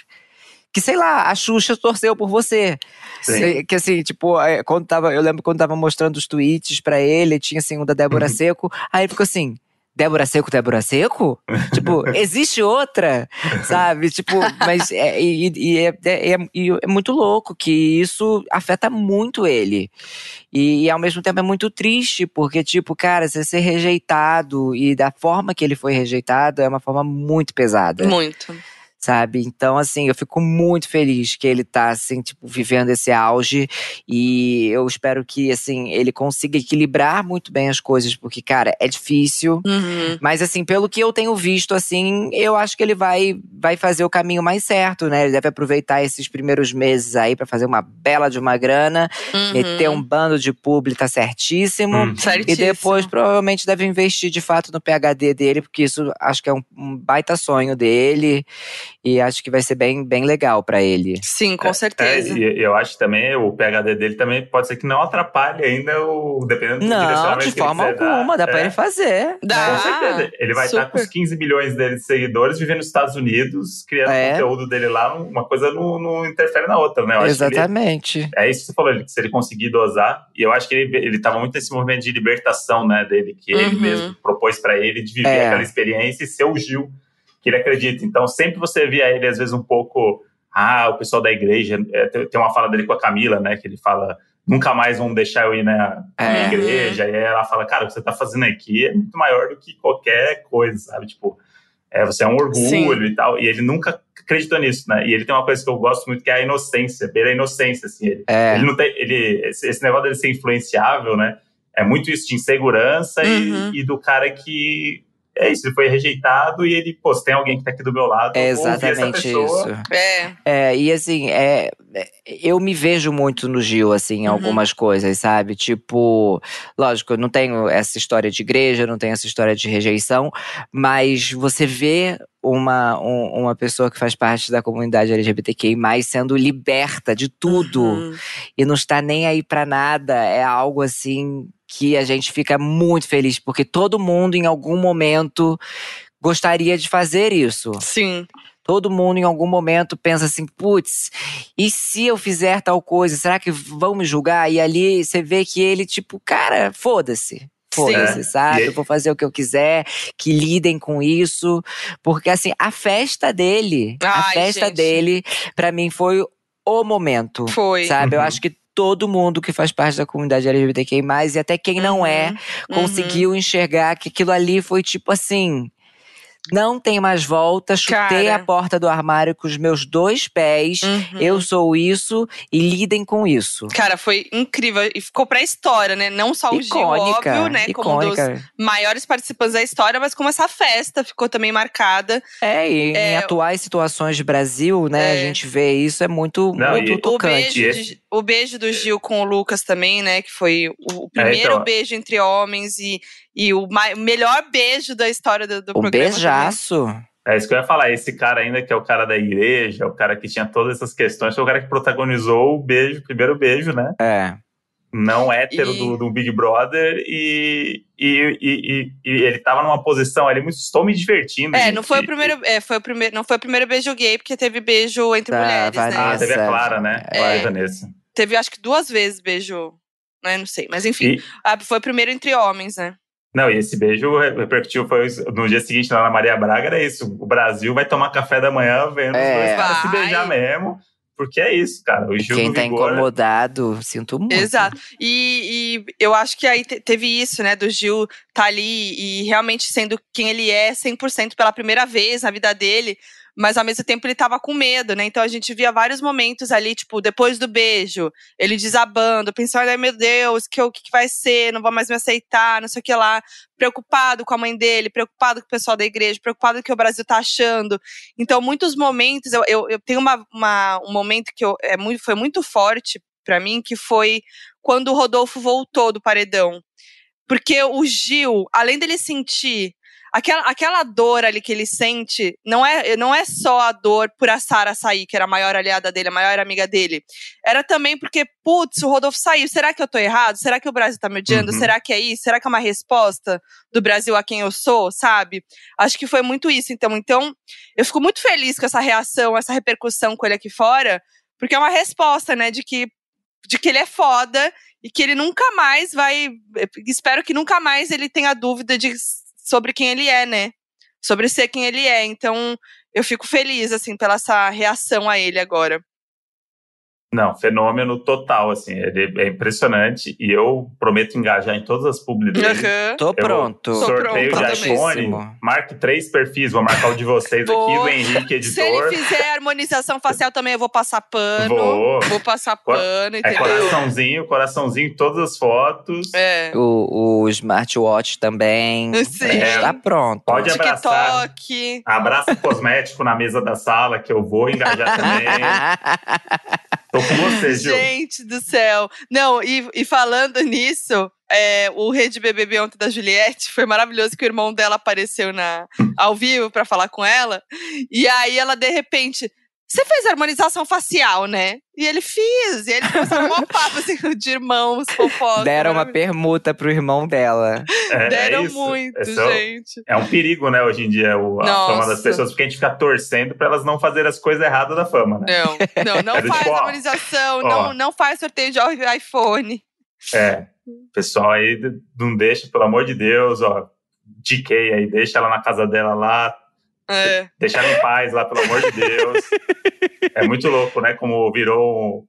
que, sei lá, a Xuxa torceu por você. Sim. Que assim, tipo, é, quando tava, eu lembro quando tava mostrando os tweets para ele, tinha assim um da Débora uhum. Seco, aí ele ficou assim, Débora Seco, Débora Seco? tipo, existe outra, sabe? Tipo, mas é, e, e é, é, é, é, muito louco que isso afeta muito ele. E, e, ao mesmo tempo é muito triste, porque, tipo, cara, você ser rejeitado e da forma que ele foi rejeitado é uma forma muito pesada. Muito sabe? Então, assim, eu fico muito feliz que ele tá, assim, tipo, vivendo esse auge e eu espero que, assim, ele consiga equilibrar muito bem as coisas, porque, cara, é difícil, uhum. mas, assim, pelo que eu tenho visto, assim, eu acho que ele vai, vai fazer o caminho mais certo, né? Ele deve aproveitar esses primeiros meses aí para fazer uma bela de uma grana, uhum. meter um bando de público, tá certíssimo. Uhum. E depois, provavelmente, deve investir de fato no PHD dele, porque isso acho que é um, um baita sonho dele. E acho que vai ser bem, bem legal para ele. Sim, com certeza. É, e eu acho também o PHD dele também pode ser que não atrapalhe ainda o dependendo do não, de forma alguma, dá é. para ele fazer. Dá. Com certeza. Ele vai Super. estar com os 15 milhões dele de seguidores vivendo nos Estados Unidos, criando é. conteúdo dele lá, uma coisa não, não interfere na outra, né? Exatamente. Ele, é isso que você falou, se ele conseguir dosar, e eu acho que ele, ele tava muito nesse movimento de libertação, né, dele, que uhum. ele mesmo propôs para ele de viver é. aquela experiência e ser o Gil que ele acredita. Então, sempre você via ele, às vezes, um pouco. Ah, o pessoal da igreja. É, tem uma fala dele com a Camila, né? Que ele fala. Nunca mais vão deixar eu ir na é. igreja. E ela fala, cara, o que você tá fazendo aqui é muito maior do que qualquer coisa, sabe? Tipo, é, você é um orgulho Sim. e tal. E ele nunca acreditou nisso, né? E ele tem uma coisa que eu gosto muito que é a inocência, ver a inocência, assim. Ele, é. ele não tem. Ele, esse, esse negócio dele ser influenciável, né? É muito isso de insegurança uhum. e, e, do cara que é isso, ele foi rejeitado e ele, pô, se tem alguém que tá aqui do meu lado, é exatamente isso. É. é. E assim, é, eu me vejo muito no Gil, assim, em uhum. algumas coisas, sabe? Tipo, lógico, eu não tenho essa história de igreja, não tenho essa história de rejeição, mas você vê uma, um, uma pessoa que faz parte da comunidade LGBTQI, sendo liberta de tudo uhum. e não está nem aí para nada, é algo assim que a gente fica muito feliz, porque todo mundo em algum momento gostaria de fazer isso. Sim. Todo mundo em algum momento pensa assim, putz, e se eu fizer tal coisa, será que vão me julgar? E ali você vê que ele, tipo, cara, foda-se. Foda-se, sabe? Eu vou fazer o que eu quiser, que lidem com isso. Porque, assim, a festa dele, Ai, a festa gente. dele, para mim, foi o momento. Foi. Sabe? Uhum. Eu acho que todo mundo que faz parte da comunidade LGBTQI+, e até quem não é, uhum. conseguiu uhum. enxergar que aquilo ali foi tipo assim não tem mais volta, chutei Cara. a porta do armário com os meus dois pés. Uhum. Eu sou isso e lidem com isso. Cara, foi incrível. E ficou pra história, né? Não só o icônica, Gil, óbvio, né? Icônica. Como um dos maiores participantes da história, mas como essa festa ficou também marcada. É, e é, em atuais situações de Brasil, né? É. A gente vê isso, é muito, Não, muito e, tocante. O beijo, de, o beijo do Gil com o Lucas também, né? Que foi o primeiro é, então, beijo entre homens e e o melhor beijo da história do, do um programa. Um beijaço. Também. É isso que eu ia falar. Esse cara ainda, que é o cara da igreja, o cara que tinha todas essas questões, foi o cara que protagonizou o beijo, o primeiro beijo, né? É. Não hétero e... do, do Big Brother e, e, e, e, ele tava numa posição ali muito. Estou me divertindo. É, não foi o primeiro. É, foi o primeiro, não foi o primeiro beijo gay, porque teve beijo entre tá, mulheres, Vanessa. né? Ah, teve a Clara, né? É. Clara e Vanessa. Teve acho que duas vezes beijo, né? Não sei. Mas enfim, ah, foi o primeiro entre homens, né? Não, e esse beijo repercutiu foi no dia seguinte lá na Maria Braga, era isso. O Brasil vai tomar café da manhã vendo é. os dois caras se beijar mesmo. Porque é isso, cara. O Gil Quem tá Vigor... incomodado, sinto muito. Exato. E, e, eu acho que aí teve isso, né? Do Gil tá ali e realmente sendo quem ele é 100% pela primeira vez na vida dele. Mas ao mesmo tempo ele tava com medo, né? Então a gente via vários momentos ali, tipo, depois do beijo, ele desabando, pensando, ai meu Deus, que, o que vai ser? Não vou mais me aceitar, não sei o que lá. Preocupado com a mãe dele, preocupado com o pessoal da igreja, preocupado com o que o Brasil tá achando. Então, muitos momentos, eu, eu, eu tenho uma, uma, um momento que eu, é muito, foi muito forte para mim, que foi quando o Rodolfo voltou do paredão. Porque o Gil, além dele sentir aquela, aquela dor ali que ele sente, não é, não é só a dor por a Sara sair, que era a maior aliada dele, a maior amiga dele. Era também porque, putz, o Rodolfo saiu. Será que eu tô errado? Será que o Brasil tá me odiando? Uhum. Será que é isso? Será que é uma resposta do Brasil a quem eu sou, sabe? Acho que foi muito isso. Então, então eu fico muito feliz com essa reação, essa repercussão com ele aqui fora, porque é uma resposta, né, de que de que ele é foda e que ele nunca mais vai. Espero que nunca mais ele tenha dúvida de, sobre quem ele é, né? Sobre ser quem ele é. Então, eu fico feliz, assim, pela essa reação a ele agora. Não, fenômeno total, assim, ele é impressionante e eu prometo engajar em todas as publi dele. Uhum. Tô pronto. Sorteio Tô de iPhone, marque três perfis, vou marcar o de vocês aqui, do Henrique, editor. Se ele fizer harmonização facial também, eu vou passar pano. Vou. Vou passar pano, é entendeu? É coraçãozinho, coraçãozinho, todas as fotos. É. O, o smartwatch também. Sim. É, tá pronto. Pode abraçar. TikTok. Abraça cosmético na mesa da sala, que eu vou engajar também. Tô com você, Gil. Gente do céu. Não, e, e falando nisso, é, o Rede BBB ontem da Juliette foi maravilhoso que o irmão dela apareceu na, ao vivo para falar com ela. E aí ela, de repente, você fez harmonização facial, né? E ele fez. E ele começaram um papo assim, de irmãos, fofoca. Deram uma permuta pro irmão dela. É, Deram é muito, Esse gente. É um perigo, né, hoje em dia, o, a fama das pessoas, porque a gente fica torcendo pra elas não fazerem as coisas erradas da fama, né? Não, não, não é faz tipo, harmonização, ó, não, não faz sorteio de iPhone. É, pessoal aí não deixa, pelo amor de Deus, ó. DK aí, deixa ela na casa dela lá, é. Deixar em paz lá, pelo amor de Deus. é muito louco, né? Como virou.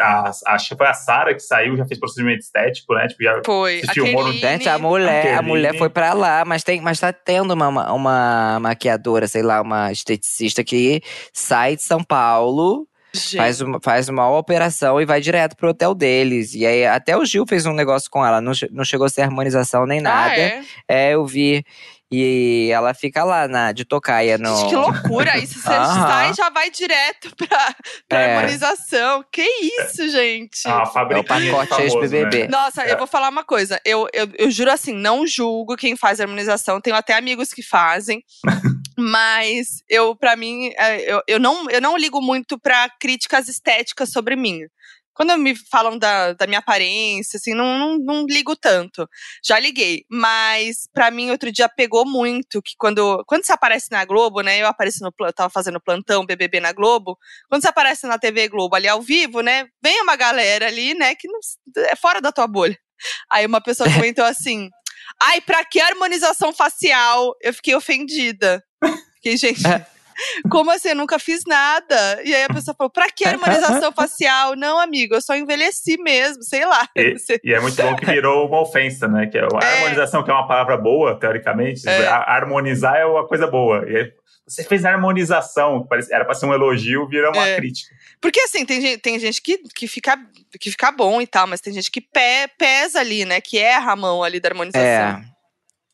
A, acho que foi a Sara que saiu, já fez procedimento estético, né? Tipo, já foi. se filmou no Gente, a mulher, a, a mulher foi pra lá, mas, tem, mas tá tendo uma, uma maquiadora, sei lá, uma esteticista que sai de São Paulo. Faz uma, faz uma operação e vai direto pro hotel deles. E aí, até o Gil fez um negócio com ela. Não, não chegou a ser harmonização nem ah, nada. Ah, é? é, eu vi. E ela fica lá na, de tocaia no. Gente, que loucura! Isso você sai e já vai direto pra, pra é. harmonização. Que isso, gente? Ah, é o pacote ex-BBB. Né? Nossa, é. eu vou falar uma coisa. Eu, eu, eu juro assim, não julgo quem faz harmonização. Tenho até amigos que fazem. mas eu, para mim, é, eu, eu, não, eu não ligo muito para críticas estéticas sobre mim. Quando me falam da, da minha aparência, assim, não, não, não ligo tanto. Já liguei. Mas, para mim, outro dia pegou muito que quando, quando você aparece na Globo, né? Eu apareci no eu tava fazendo plantão BBB na Globo. Quando você aparece na TV Globo ali ao vivo, né? Vem uma galera ali, né? Que não, é fora da tua bolha. Aí uma pessoa comentou assim: Ai, pra que harmonização facial? Eu fiquei ofendida. Fiquei, gente. É. Como assim? Eu nunca fiz nada. E aí a pessoa falou: pra que harmonização facial? Não, amigo, eu só envelheci mesmo, sei lá. E, e é muito bom que virou uma ofensa, né? Que é a é. harmonização, que é uma palavra boa, teoricamente. É. Harmonizar é uma coisa boa. E aí, você fez harmonização, era para ser um elogio, vira uma é. crítica. Porque assim, tem gente, tem gente que, que, fica, que fica bom e tal, mas tem gente que pe, pesa ali, né? Que erra a mão ali da harmonização. É.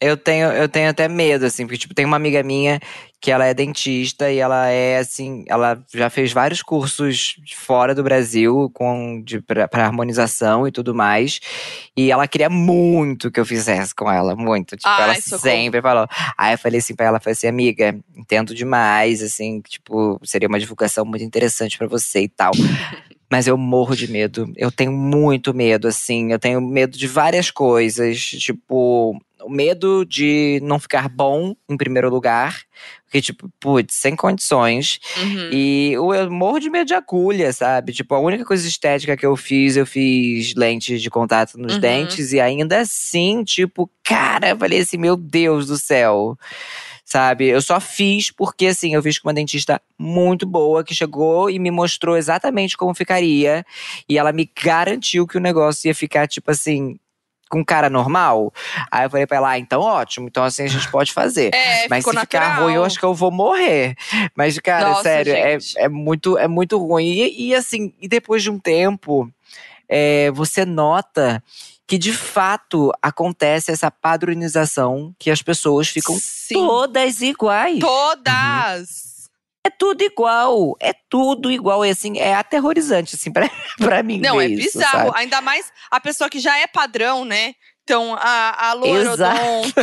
Eu tenho, eu tenho até medo, assim, porque, tipo, tem uma amiga minha que ela é dentista e ela é, assim, ela já fez vários cursos fora do Brasil com, de, pra, pra harmonização e tudo mais. E ela queria muito que eu fizesse com ela, muito. Tipo, Ai, ela socorro. sempre falou. Aí eu falei assim pra ela, falei assim, amiga, entendo demais, assim, tipo, seria uma divulgação muito interessante para você e tal. Mas eu morro de medo. Eu tenho muito medo, assim. Eu tenho medo de várias coisas. Tipo, o medo de não ficar bom, em primeiro lugar. Porque, tipo, putz, sem condições. Uhum. E eu morro de medo de agulha, sabe? Tipo, a única coisa estética que eu fiz, eu fiz lentes de contato nos uhum. dentes. E ainda assim, tipo, cara, eu falei assim, meu Deus do céu sabe? Eu só fiz porque, assim, eu fiz com uma dentista muito boa que chegou e me mostrou exatamente como ficaria. E ela me garantiu que o negócio ia ficar, tipo assim, com cara normal? Aí eu falei pra ela, ah, então ótimo, então assim a gente pode fazer. É, Mas se natural. ficar ruim, eu acho que eu vou morrer. Mas, cara, Nossa, sério, é, é, muito, é muito ruim. E, e, assim, e depois de um tempo, é, você nota que de fato acontece essa padronização que as pessoas ficam Sim. todas iguais. Todas. É tudo igual. É tudo igual. E assim, é aterrorizante, assim, pra, pra mim. Não, ver é isso, bizarro. sabe? Ainda mais a pessoa que já é padrão, né? Então, a, a loirodonto,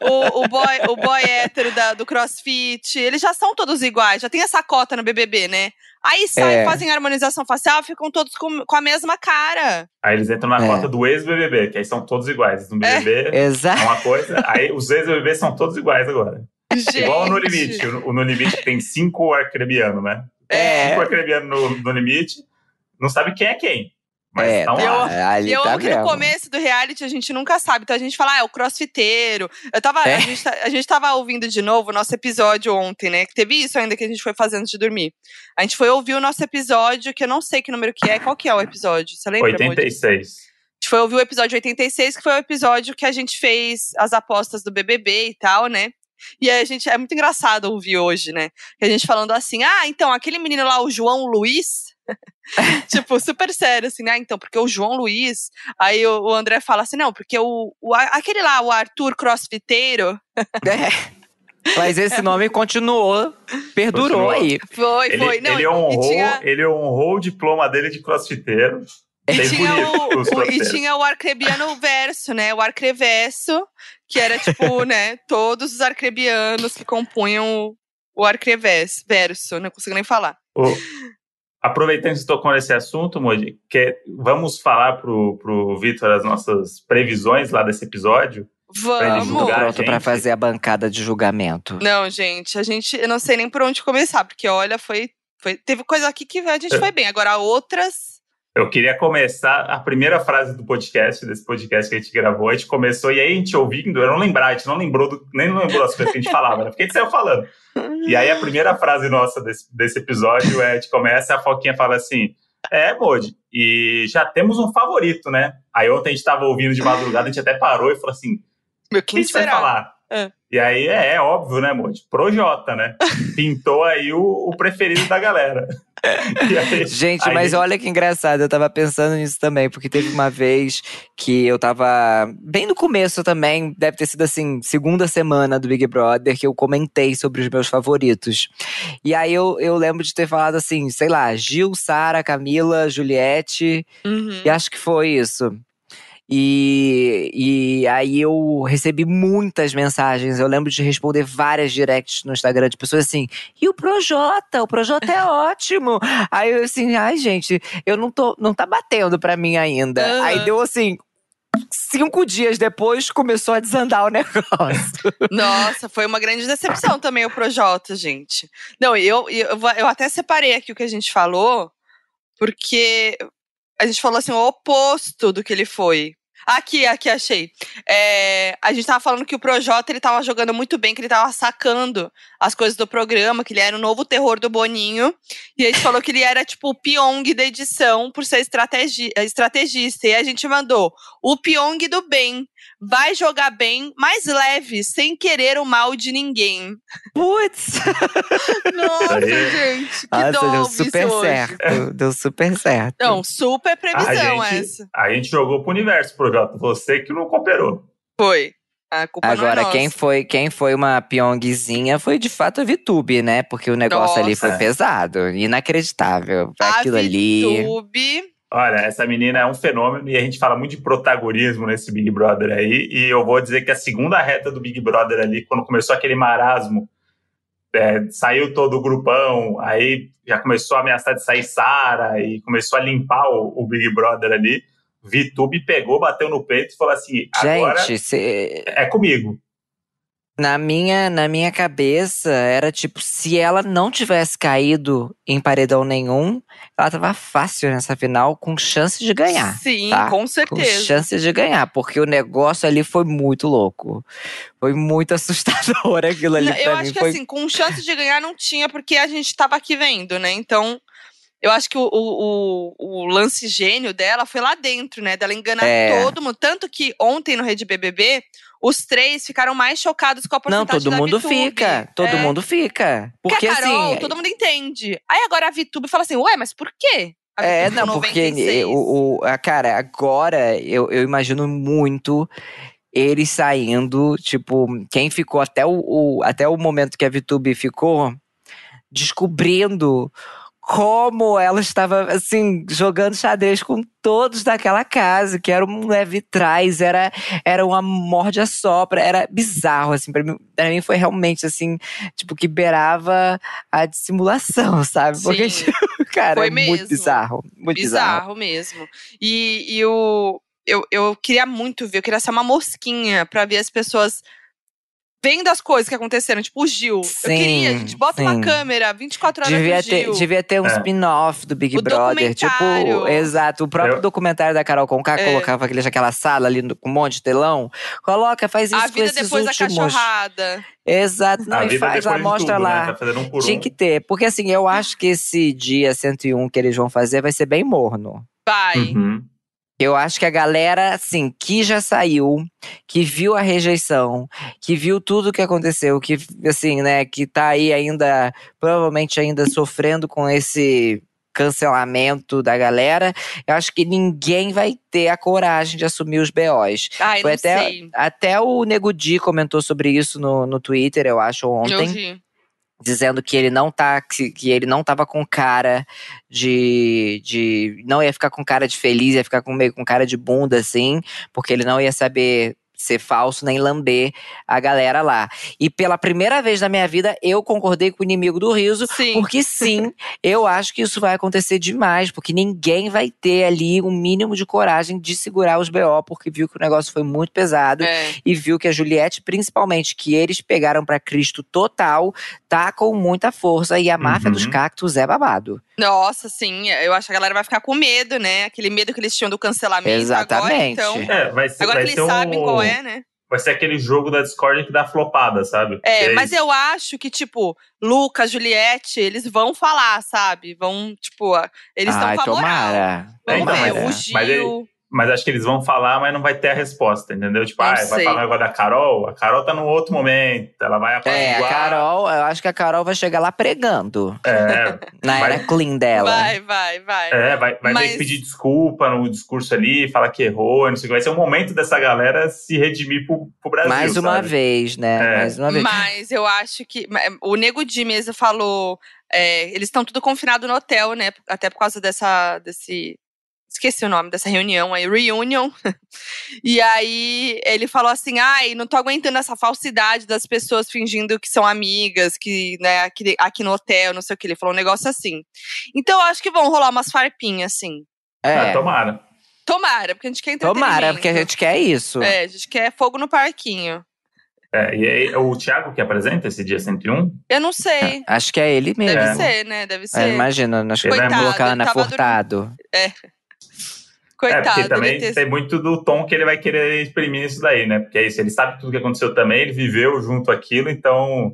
o, o, boy, o boy hétero da- do crossfit, eles já são todos iguais, já tem essa cota no BBB, né? Aí sai, É. fazem harmonização facial, ficam todos com, com a mesma cara. Aí eles entram na É. cota do ex-BBB, que aí são todos iguais. No BBB é, Exato. uma coisa, aí os ex-BBB são todos iguais agora. Gente. Igual o No Limite. O, No Limite tem cinco arcrebianos, né? É. Cinco arcrebianos no, no Limite, não sabe quem é quem. Mas É, tá Eu- lá. ali E eu tá que no mesmo. começo do reality a gente nunca sabe. Então a gente fala, ah, é o crossfiteiro. Eu tava, É. a, gente, tá- a gente tava ouvindo de novo o nosso episódio ontem, né? Que teve isso ainda que a gente foi fazer antes de dormir. A gente foi ouvir o nosso episódio, que eu não sei que número que é. Qual que é o episódio? Você lembra, Moody? 86. A gente foi ouvir o episódio 86, que foi o episódio que a gente fez as apostas do BBB e tal, né? E aí a gente é muito engraçado ouvir hoje, né? Que a gente falando assim: "Ah, então aquele menino lá, o João Luiz, tipo, super sério assim, né? Então, porque o João Luiz, aí o, o André fala assim: "Não, porque o, o aquele lá, o Arthur Crossfiteiro, É. Mas esse nome continuou, perdurou Continuou. aí. foi, Ele, foi, não, ele, honrou, tinha ele honrou o diploma dele de crossfiteiro. E Bem tinha, bonito, o, o- e tinha o arcrebiano verso, né? O arcreverso, que era tipo, né? Todos os arcrebianos que compunham o, arcreverso, verso, não consigo nem falar. O- Aproveitando que você tocou nesse assunto, Moody, que vamos falar pro, pro Vitor as nossas previsões lá desse episódio. Vamos! Tô pronto pra gente. fazer a bancada de julgamento. Não, gente, a gente, eu não sei nem por onde começar, porque olha, foi, foi teve coisa aqui que a gente É. foi bem, agora outras. Eu queria começar a primeira frase do podcast, desse podcast que a gente gravou. A gente começou, e aí a gente ouvindo, eu não lembrar, a gente não lembrou, do, nem lembrou as coisas que a gente falava, né? Porque a gente saiu falando. E aí a primeira frase nossa desse, desse episódio é: a gente começa, a Foquinha fala assim. É, Modi, e já temos um favorito, né? Aí ontem a gente tava ouvindo de madrugada, a gente até parou e falou assim: Meu, o que quem a gente vai será? falar? É. E aí é, é óbvio, né, Modi? Projota, né? Pintou aí o, o preferido da galera. Aí- Gente, aí- mas olha que engraçado, eu tava pensando nisso também, porque teve uma vez que eu tava bem no começo também, deve ter sido assim, segunda semana do Big Brother, que eu comentei sobre os meus favoritos. E aí eu, eu lembro de ter falado assim, sei lá, Gil, Sara, Camila, Juliette, Uhum. e acho que foi isso. E, e aí eu recebi muitas mensagens. Eu lembro de responder várias directs no Instagram de pessoas assim, e o Projota? O Projota é ótimo. Aí eu assim, ai, gente, eu não tô. Não tá batendo pra mim ainda. Aham. Aí deu assim. Cinco dias depois começou a desandar o negócio. Nossa, foi uma grande decepção também o Projota, gente. Não, eu, eu, eu até separei aqui o que a gente falou, porque a gente falou assim, o oposto do que ele foi. Aqui, aqui, achei. É, a gente tava falando que o Projota, ele tava jogando muito bem, que ele tava sacando as coisas do programa, que ele era o novo terror do Boninho. E a gente falou que ele era, tipo, o Pyong da edição, por ser estrategi estrategista. E a gente mandou o Pyong do bem. Vai jogar bem, mais leve, sem querer o mal de ninguém. Putz! Nossa, aí. gente, que Nossa, dó deu super hoje. certo. Deu super certo. Não, super previsão a gente, essa. A gente jogou pro universo, Projota. Você que não cooperou. Foi. A culpa não é Agora, nossa. quem foi, quem foi uma pyongzinha foi de fato a Vitube, né? Porque o negócio ali foi Nossa. pesado, inacreditável. A Aquilo ali. Vitube, Olha, essa menina é um fenômeno e a gente fala muito de protagonismo nesse Big Brother aí. E eu vou dizer que a segunda reta do Big Brother ali, quando começou aquele marasmo, é, saiu todo o grupão, aí já começou a ameaçar de sair Sara e começou a limpar o, o Big Brother ali. Vitube pegou, bateu no peito e falou assim: agora Gente, cê- é comigo. Na, minha, na minha cabeça era tipo, se ela não tivesse caído em paredão nenhum, ela tava fácil nessa final, com chance de ganhar. sim, tá? com Com certeza. chance de ganhar, porque o negócio ali foi muito louco. Foi muito assustador aquilo ali Não, eu mim. acho que foi assim, com chance de ganhar não tinha, porque a gente tava aqui vendo, né? Então, eu acho que o, o, o, lance gênio dela foi lá dentro, né? Dela enganar é. todo mundo. Tanto que ontem no Rede BBB, os três ficaram mais chocados com a porcentagem Não, todo mundo VTube. fica. Todo é. mundo fica. Porque a Carol, assim. todo mundo entende. Aí agora a VTube fala assim, ué, mas por quê? É, não, 96. porque o, o, a, cara, agora eu, eu imagino muito eles saindo, tipo, quem ficou até o, o, até o momento que a VTube ficou, descobrindo como ela estava, assim, jogando xadrez com todos daquela casa, que era um leve trás, era, era uma morde-a-sopra, era bizarro, assim, pra mim, pra mim foi realmente, assim, tipo, que beirava a dissimulação, sabe? Sim, Porque, tipo, cara, foi é mesmo. muito bizarro, muito bizarro. Bizarro mesmo. E, e o, eu, eu queria muito ver, eu queria ser uma mosquinha pra ver as pessoas vendo as coisas que aconteceram, tipo o Gil. Sim, eu queria, a gente bota sim. uma câmera 24 horas Devia do Gil. ter, devia ter um É. spin-off do Big O Brother. Tipo, exato. O próprio Eu- documentário da Carol Conká É. colocava aquele, aquela sala ali no- com um monte de telão. Coloca, faz isso a com vida esses depois últimos. da cachorrada. Exato. Não, a e faz lá, mostra tudo, lá. Né? Tá um Tinha um. que ter. Porque assim, eu acho que esse dia 101 que eles vão fazer vai ser bem morno. Vai. Uhum. Eu acho que a galera, assim, que já saiu, que viu a rejeição, que viu tudo o que aconteceu, que, assim, né, que tá aí ainda, provavelmente ainda sofrendo com esse cancelamento da galera, eu acho que ninguém vai ter a coragem de assumir os BOs. Ai, Foi não até, sei. até o Nego Di comentou sobre isso no, no Twitter, eu acho, Eu ontem vi. Dizendo que ele não tá que, que ele não tava com cara de, de não ia ficar com cara de feliz, ia ficar com meio com cara de bunda assim, porque ele não ia saber ser falso nem lamber a galera lá. E pela primeira vez na minha vida eu concordei com o inimigo do riso, Sim. porque sim, eu acho que isso vai acontecer demais, porque ninguém vai ter ali um mínimo de coragem de segurar os BO, porque viu que o negócio foi muito pesado É. e viu que a Juliette, principalmente, que eles pegaram pra Cristo total, tá com muita força e a máfia Uhum. dos cactos é babado. Nossa, sim. Eu acho que a galera vai ficar com medo, né? Aquele medo que eles tinham do cancelamento. Exatamente. Agora, então. É, vai ser, Agora vai que ser eles sabem um- qual é, né? Vai ser aquele jogo da Discord que dá flopada, sabe? É, Que mas isso. eu acho que, tipo, Lucas, Juliette, eles vão falar, sabe? Vão, tipo, eles estão tomara. Vamos Então, ver, mas- o Gil. Mas acho que eles vão falar, mas não vai ter a resposta, entendeu? Tipo, ah, vai falar agora da Carol. A Carol tá num outro momento. Ela vai É, a apaziguar. Carol, eu acho que a Carol vai chegar lá pregando. É, Na Vai- era clean dela. Vai, vai, vai. é, vai, vai ter Mas- que pedir desculpa no discurso ali, falar que errou, não sei o que. Vai ser o momento dessa galera se redimir pro, pro Brasil. Mais uma sabe? vez, né? É. Mais uma vez. Mas eu acho que. O Nego Di mesmo falou. é, eles estão tudo confinado no hotel, né? Até por causa dessa. desse. Esqueci o nome dessa reunião aí, reunion. E aí ele falou assim: ai, não tô aguentando essa falsidade das pessoas fingindo que são amigas, que, né, aqui, aqui no hotel, não sei o que. Ele falou um negócio assim. Então eu acho que vão rolar umas farpinhas, assim. É, Ah, tomara. Tomara, porque a gente quer tomara, porque a gente quer isso. É, a gente quer fogo no parquinho. É, e aí, o Thiago que apresenta esse dia 101? Eu não sei. Acho que é ele mesmo. Deve É. ser, né? Deve É, ser. imagina, acho que vai Coitado, colocar a ele Ana tava Furtado. é, Coitado, porque ele também ter- tem muito do tom que ele vai querer exprimir isso daí, né? Porque é isso, ele sabe tudo que aconteceu também, ele viveu junto aquilo, então.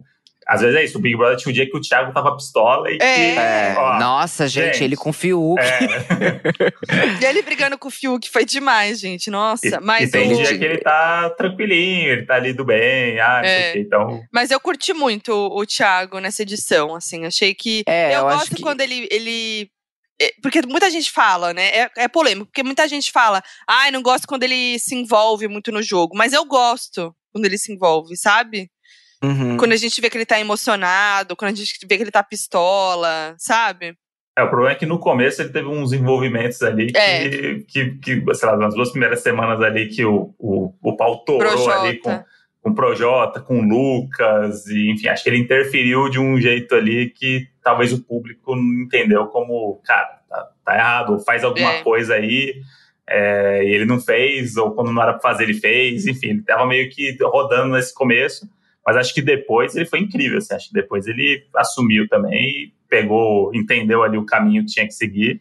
Às vezes é isso, o Big Brother tinha um dia que o Thiago tava pistola e que. É. É, ó, nossa, gente, gente, ele com o Fiuk. é, E ele brigando com o Fiuk foi demais, gente. Nossa, e, mas e tem o- dia que ele tá tranquilinho, ele tá ali do bem, ah, não sei É. Então, Mas eu curti muito o, o Thiago nessa edição, assim. Achei que. É, eu, eu acho gosto que- quando ele. ele é, porque muita gente fala, né? É, é polêmico, porque muita gente fala, ai, não gosto quando ele se envolve muito no jogo. Mas eu gosto quando ele se envolve, sabe? Uhum. Quando a gente vê que ele tá emocionado, quando a gente vê que ele tá pistola, sabe? é, o problema é que no começo ele teve uns envolvimentos ali que, É. que, que, sei lá, nas duas primeiras semanas ali que o, o, o pau torou ali com. Com o Projota, com o Lucas, e enfim, acho que ele interferiu de um jeito ali que talvez o público não entendeu como, cara, tá, tá errado, ou faz alguma É. coisa aí, é, e ele não fez, ou quando não era pra fazer, ele fez, enfim, ele tava meio que rodando nesse começo, mas acho que depois ele foi incrível, assim, acho que depois ele assumiu também e pegou, entendeu ali o caminho que tinha que seguir,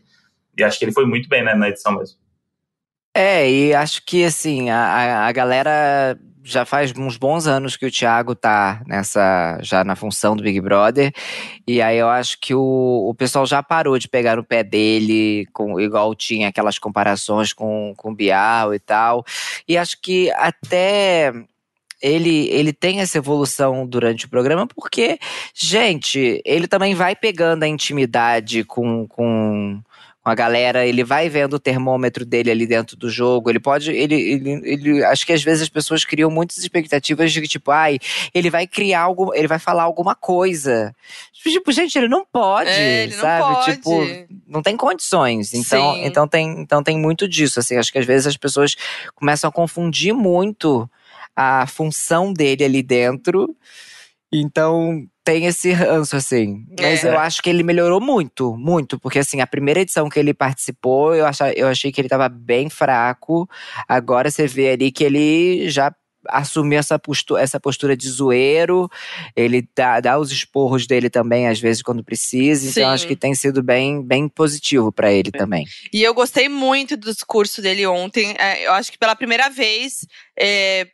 e acho que ele foi muito bem né, na edição mesmo. É, e acho que assim, a, a- a galera já faz uns bons anos que o Thiago tá nessa, já na função do Big Brother. E aí eu acho que o, o pessoal já parou de pegar no pé dele, com, igual tinha aquelas comparações com, com o Bial e tal. E acho que até ele, ele tem essa evolução durante o programa, porque, gente, ele também vai pegando a intimidade com, com, com a galera, ele vai vendo o termômetro dele ali dentro do jogo, ele pode, ele, ele, ele, acho que às vezes as pessoas criam muitas expectativas de que, tipo, ai, ele vai criar algo, ele vai falar alguma coisa. Tipo, gente, ele não pode, É, ele não sabe? pode. Tipo, não tem condições. Então, Sim. então tem, então tem muito disso, assim, acho que às vezes as pessoas começam a confundir muito a função dele ali dentro. Então tem esse ranço, assim. Mas É. eu acho que ele melhorou muito, muito. Porque, assim, a primeira edição que ele participou, eu, acha, eu achei que ele tava bem fraco. Agora você vê ali que ele já assumiu essa postura, essa postura de zoeiro. Ele dá, dá os esporros dele também, às vezes, quando precisa. Então, Sim. acho que tem sido bem, bem positivo pra ele também. E eu gostei muito do discurso dele ontem. É, eu acho que pela primeira vez. é,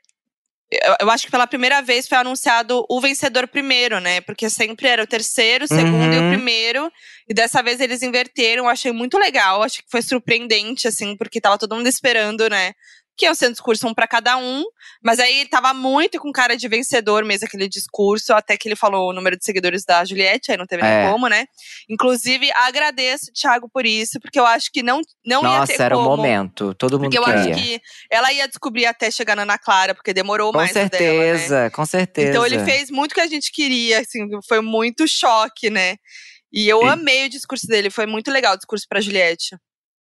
eu, eu acho que pela primeira vez foi anunciado o vencedor primeiro, né? Porque sempre era o terceiro, o segundo e o Uhum. primeiro. E dessa vez eles inverteram. Eu achei muito legal. Achei que foi surpreendente, assim, porque tava todo mundo esperando, né? Que ia ser um discurso um pra cada um. Mas aí ele tava muito com cara de vencedor mesmo, aquele discurso. Até que ele falou o número de seguidores da Juliette, aí não teve É. nem como, né? Inclusive, agradeço, Thiago, por isso, porque eu acho que não, não ia ter Nossa, era o momento. Todo mundo Porque eu queria. acho que ela ia descobrir até chegar na Ana Clara, porque demorou Com mais o dela, né? certeza, com certeza. Então ele fez muito o que a gente queria, assim, foi muito choque, né? E eu Sim. amei o discurso dele, foi muito legal o discurso pra Juliette.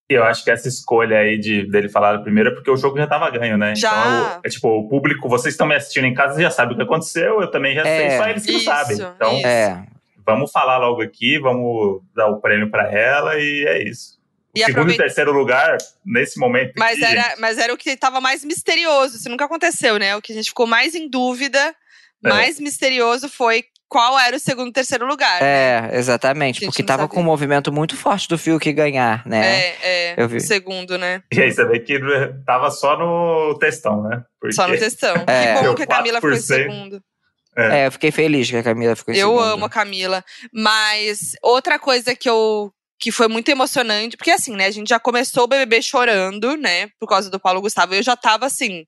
E eu acho que essa escolha aí de, dele falar primeiro é porque o jogo já tava ganho, né? Já. Então, é tipo, o público, vocês estão me assistindo em casa já sabem o que aconteceu, eu também já É. sei, só eles que não Isso, sabem. Então, isso. É, vamos falar logo aqui, vamos dar o prêmio pra ela e é isso. E segundo aproveita- e terceiro lugar, nesse momento. Mas aqui, era, gente, mas era o que tava mais misterioso, isso nunca aconteceu, né? O que a gente ficou mais em dúvida, É. mais misterioso foi qual era o segundo e terceiro lugar. né? é, exatamente. Gente, Porque tava sabia. com um movimento muito forte do Fiuk ganhar, né? É, é, Eu vi. o segundo, né? E aí você vê que tava só no textão, né? Porque Só no textão. É. Que bom que a Camila ficou em 4%. segundo. É, eu fiquei feliz que a Camila ficou em Eu segundo. amo a Camila. Mas outra coisa que eu. Que foi muito emocionante, porque assim, né? A gente já começou o BBB chorando, né? Por causa do Paulo Gustavo. Eu já tava assim.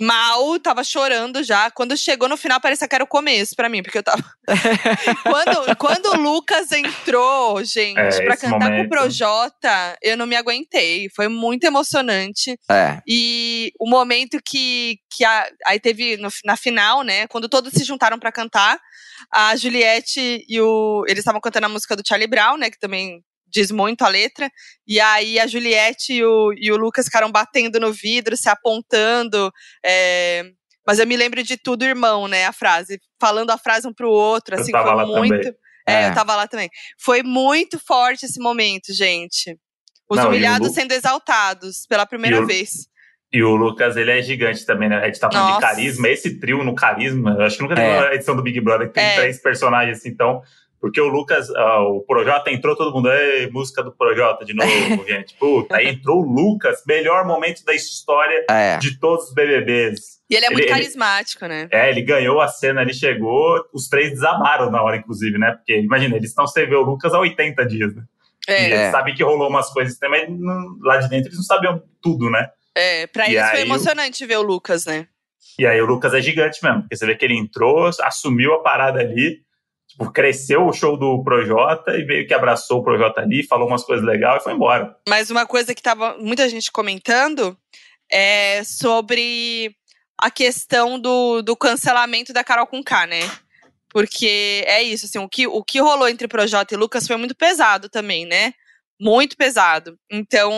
Mal, tava chorando já. Quando chegou no final, parecia que era o começo pra mim, porque eu tava. quando, quando o Lucas entrou, gente, É, pra cantar com o momento. Projota, eu não me aguentei. Foi muito emocionante. É. E o momento que, que a- aí teve no- na final, né? Quando todos se juntaram pra cantar, a Juliette e o. Eles estavam cantando a música do Charlie Brown, né? Que também diz muito a letra. E aí a Juliette e o, e o Lucas ficaram batendo no vidro, se apontando. é, mas eu me lembro de tudo, irmão, né? A frase. Falando a frase um pro outro, Eu assim, tava foi lá muito. também. É, É. eu tava lá também. Foi muito forte esse momento, gente. Os Não, humilhados Lu- sendo exaltados pela primeira E o- vez. E o Lucas, ele é gigante também, né? A gente tá falando Nossa. de carisma. Esse trio no carisma, eu acho que nunca teve É. uma edição do Big Brother que tem É. três personagens assim, então. Porque o Lucas, ah, o Projota entrou, todo mundo, Ei, música do Projota de novo, gente. Puta, aí entrou o Lucas, melhor momento da história É. de todos os BBBs. E ele é muito Ele- ele- carismático, né? É, ele ganhou a cena, ele chegou, os três desamaram na hora, inclusive, né? Porque, imagina, eles estão sem ver o Lucas há 80 dias, né? E É, eles É. sabem que rolou umas coisas também, mas não- lá de dentro eles não sabiam tudo, né? é. Pra E eles foi aí o- emocionante ver o Lucas, né? E aí o Lucas é gigante mesmo, porque você vê que ele entrou, assumiu a parada ali, cresceu o show do Projota e meio que abraçou o Projota ali, falou umas coisas legais e foi embora. Mas uma coisa que tava muita gente comentando é sobre a questão do, do cancelamento da Carol com K, né? Porque é isso, assim, o que, o que rolou entre Projota e Lucas foi muito pesado também, né? Muito pesado. Então,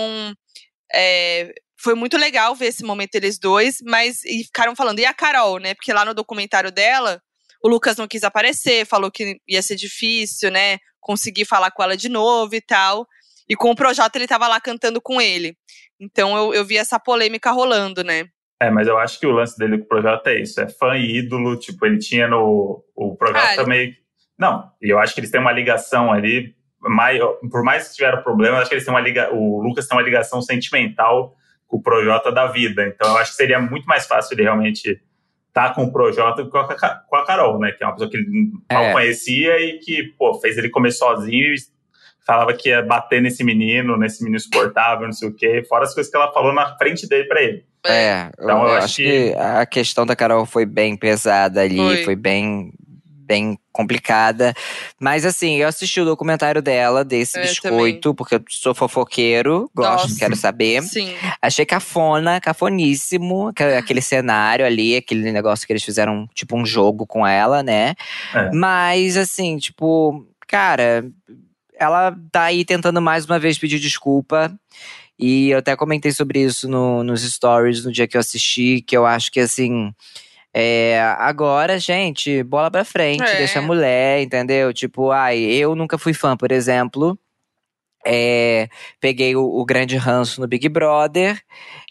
é, foi muito legal ver esse momento eles dois, mas e ficaram falando, e a Carol, né? Porque lá no documentário dela, o Lucas não quis aparecer, falou que ia ser difícil, né? Conseguir falar com ela de novo e tal. E com o Projota ele tava lá cantando com ele. Então eu, eu vi essa polêmica rolando, né? É, mas eu acho que o lance dele com o Projota é isso, é fã e ídolo, tipo, ele tinha no... O Projota Ah, meio... Não, e eu acho que eles têm uma ligação ali, maior, por mais que tiveram problema, eu acho que eles têm uma liga, o Lucas tem uma ligação sentimental com o Projota da vida. Então eu acho que seria muito mais fácil ele realmente tá com o Projota do que com a Carol, né? Que é uma pessoa que ele mal é. conhecia e que, pô, fez ele comer sozinho e falava que ia bater nesse menino, nesse menino suportável, não sei o quê, fora as coisas que ela falou na frente dele pra ele. É, então, eu, eu acho que... que... a questão da Carol foi bem pesada ali, foi, foi bem bem complicada. Mas assim, eu assisti o documentário dela, desse eu biscoito, também. porque eu sou fofoqueiro, gosto, Nossa. quero saber. Sim. Achei cafona, cafoníssimo, aquele cenário ali, aquele negócio que eles fizeram, tipo um jogo com ela, né? É. Mas assim, tipo, cara, ela tá aí tentando mais uma vez pedir desculpa. E eu até comentei sobre isso no, nos stories no dia que eu assisti, que eu acho que assim é, agora, gente, bola pra frente, é. deixa a mulher, entendeu? Tipo, ai, eu nunca fui fã, por exemplo. É, peguei o, o, grande ranço no Big Brother,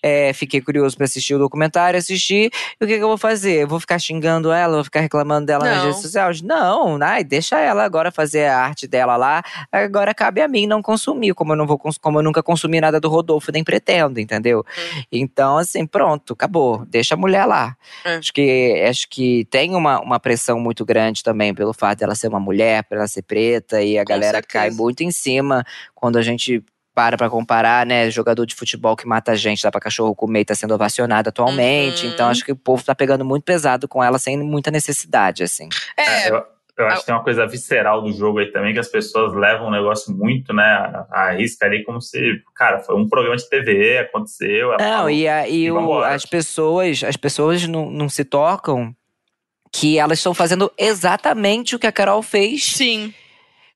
é, fiquei curioso para assistir o documentário, assistir. E o que, que, eu vou fazer? Eu vou ficar xingando ela, vou ficar reclamando dela não. nas redes sociais? Não, ai, deixa ela agora fazer a arte dela lá. Agora cabe a mim não consumir, como eu não vou como eu nunca consumi nada do Rodolfo, nem pretendo, entendeu? Hum. Então, assim, pronto, acabou. Deixa a mulher lá. É. Acho que acho que tem uma, uma pressão muito grande também pelo fato dela ser uma mulher, para ela ser preta, e a Com galera certeza. cai muito em cima quando a gente para pra comparar, né? Jogador de futebol que mata gente, dá pra cachorro comer e tá sendo ovacionado atualmente. Uhum. Então acho que o povo tá pegando muito pesado com ela sem muita necessidade, assim. É. é eu, eu acho que tem uma coisa visceral do jogo aí também, que as pessoas levam o negócio muito, né, a, risca ali como se, cara, foi um programa de TV, aconteceu. Não, falou, e, a, e, e o, as pessoas, as pessoas não, não se tocam que elas estão fazendo exatamente o que a Carol fez. Sim.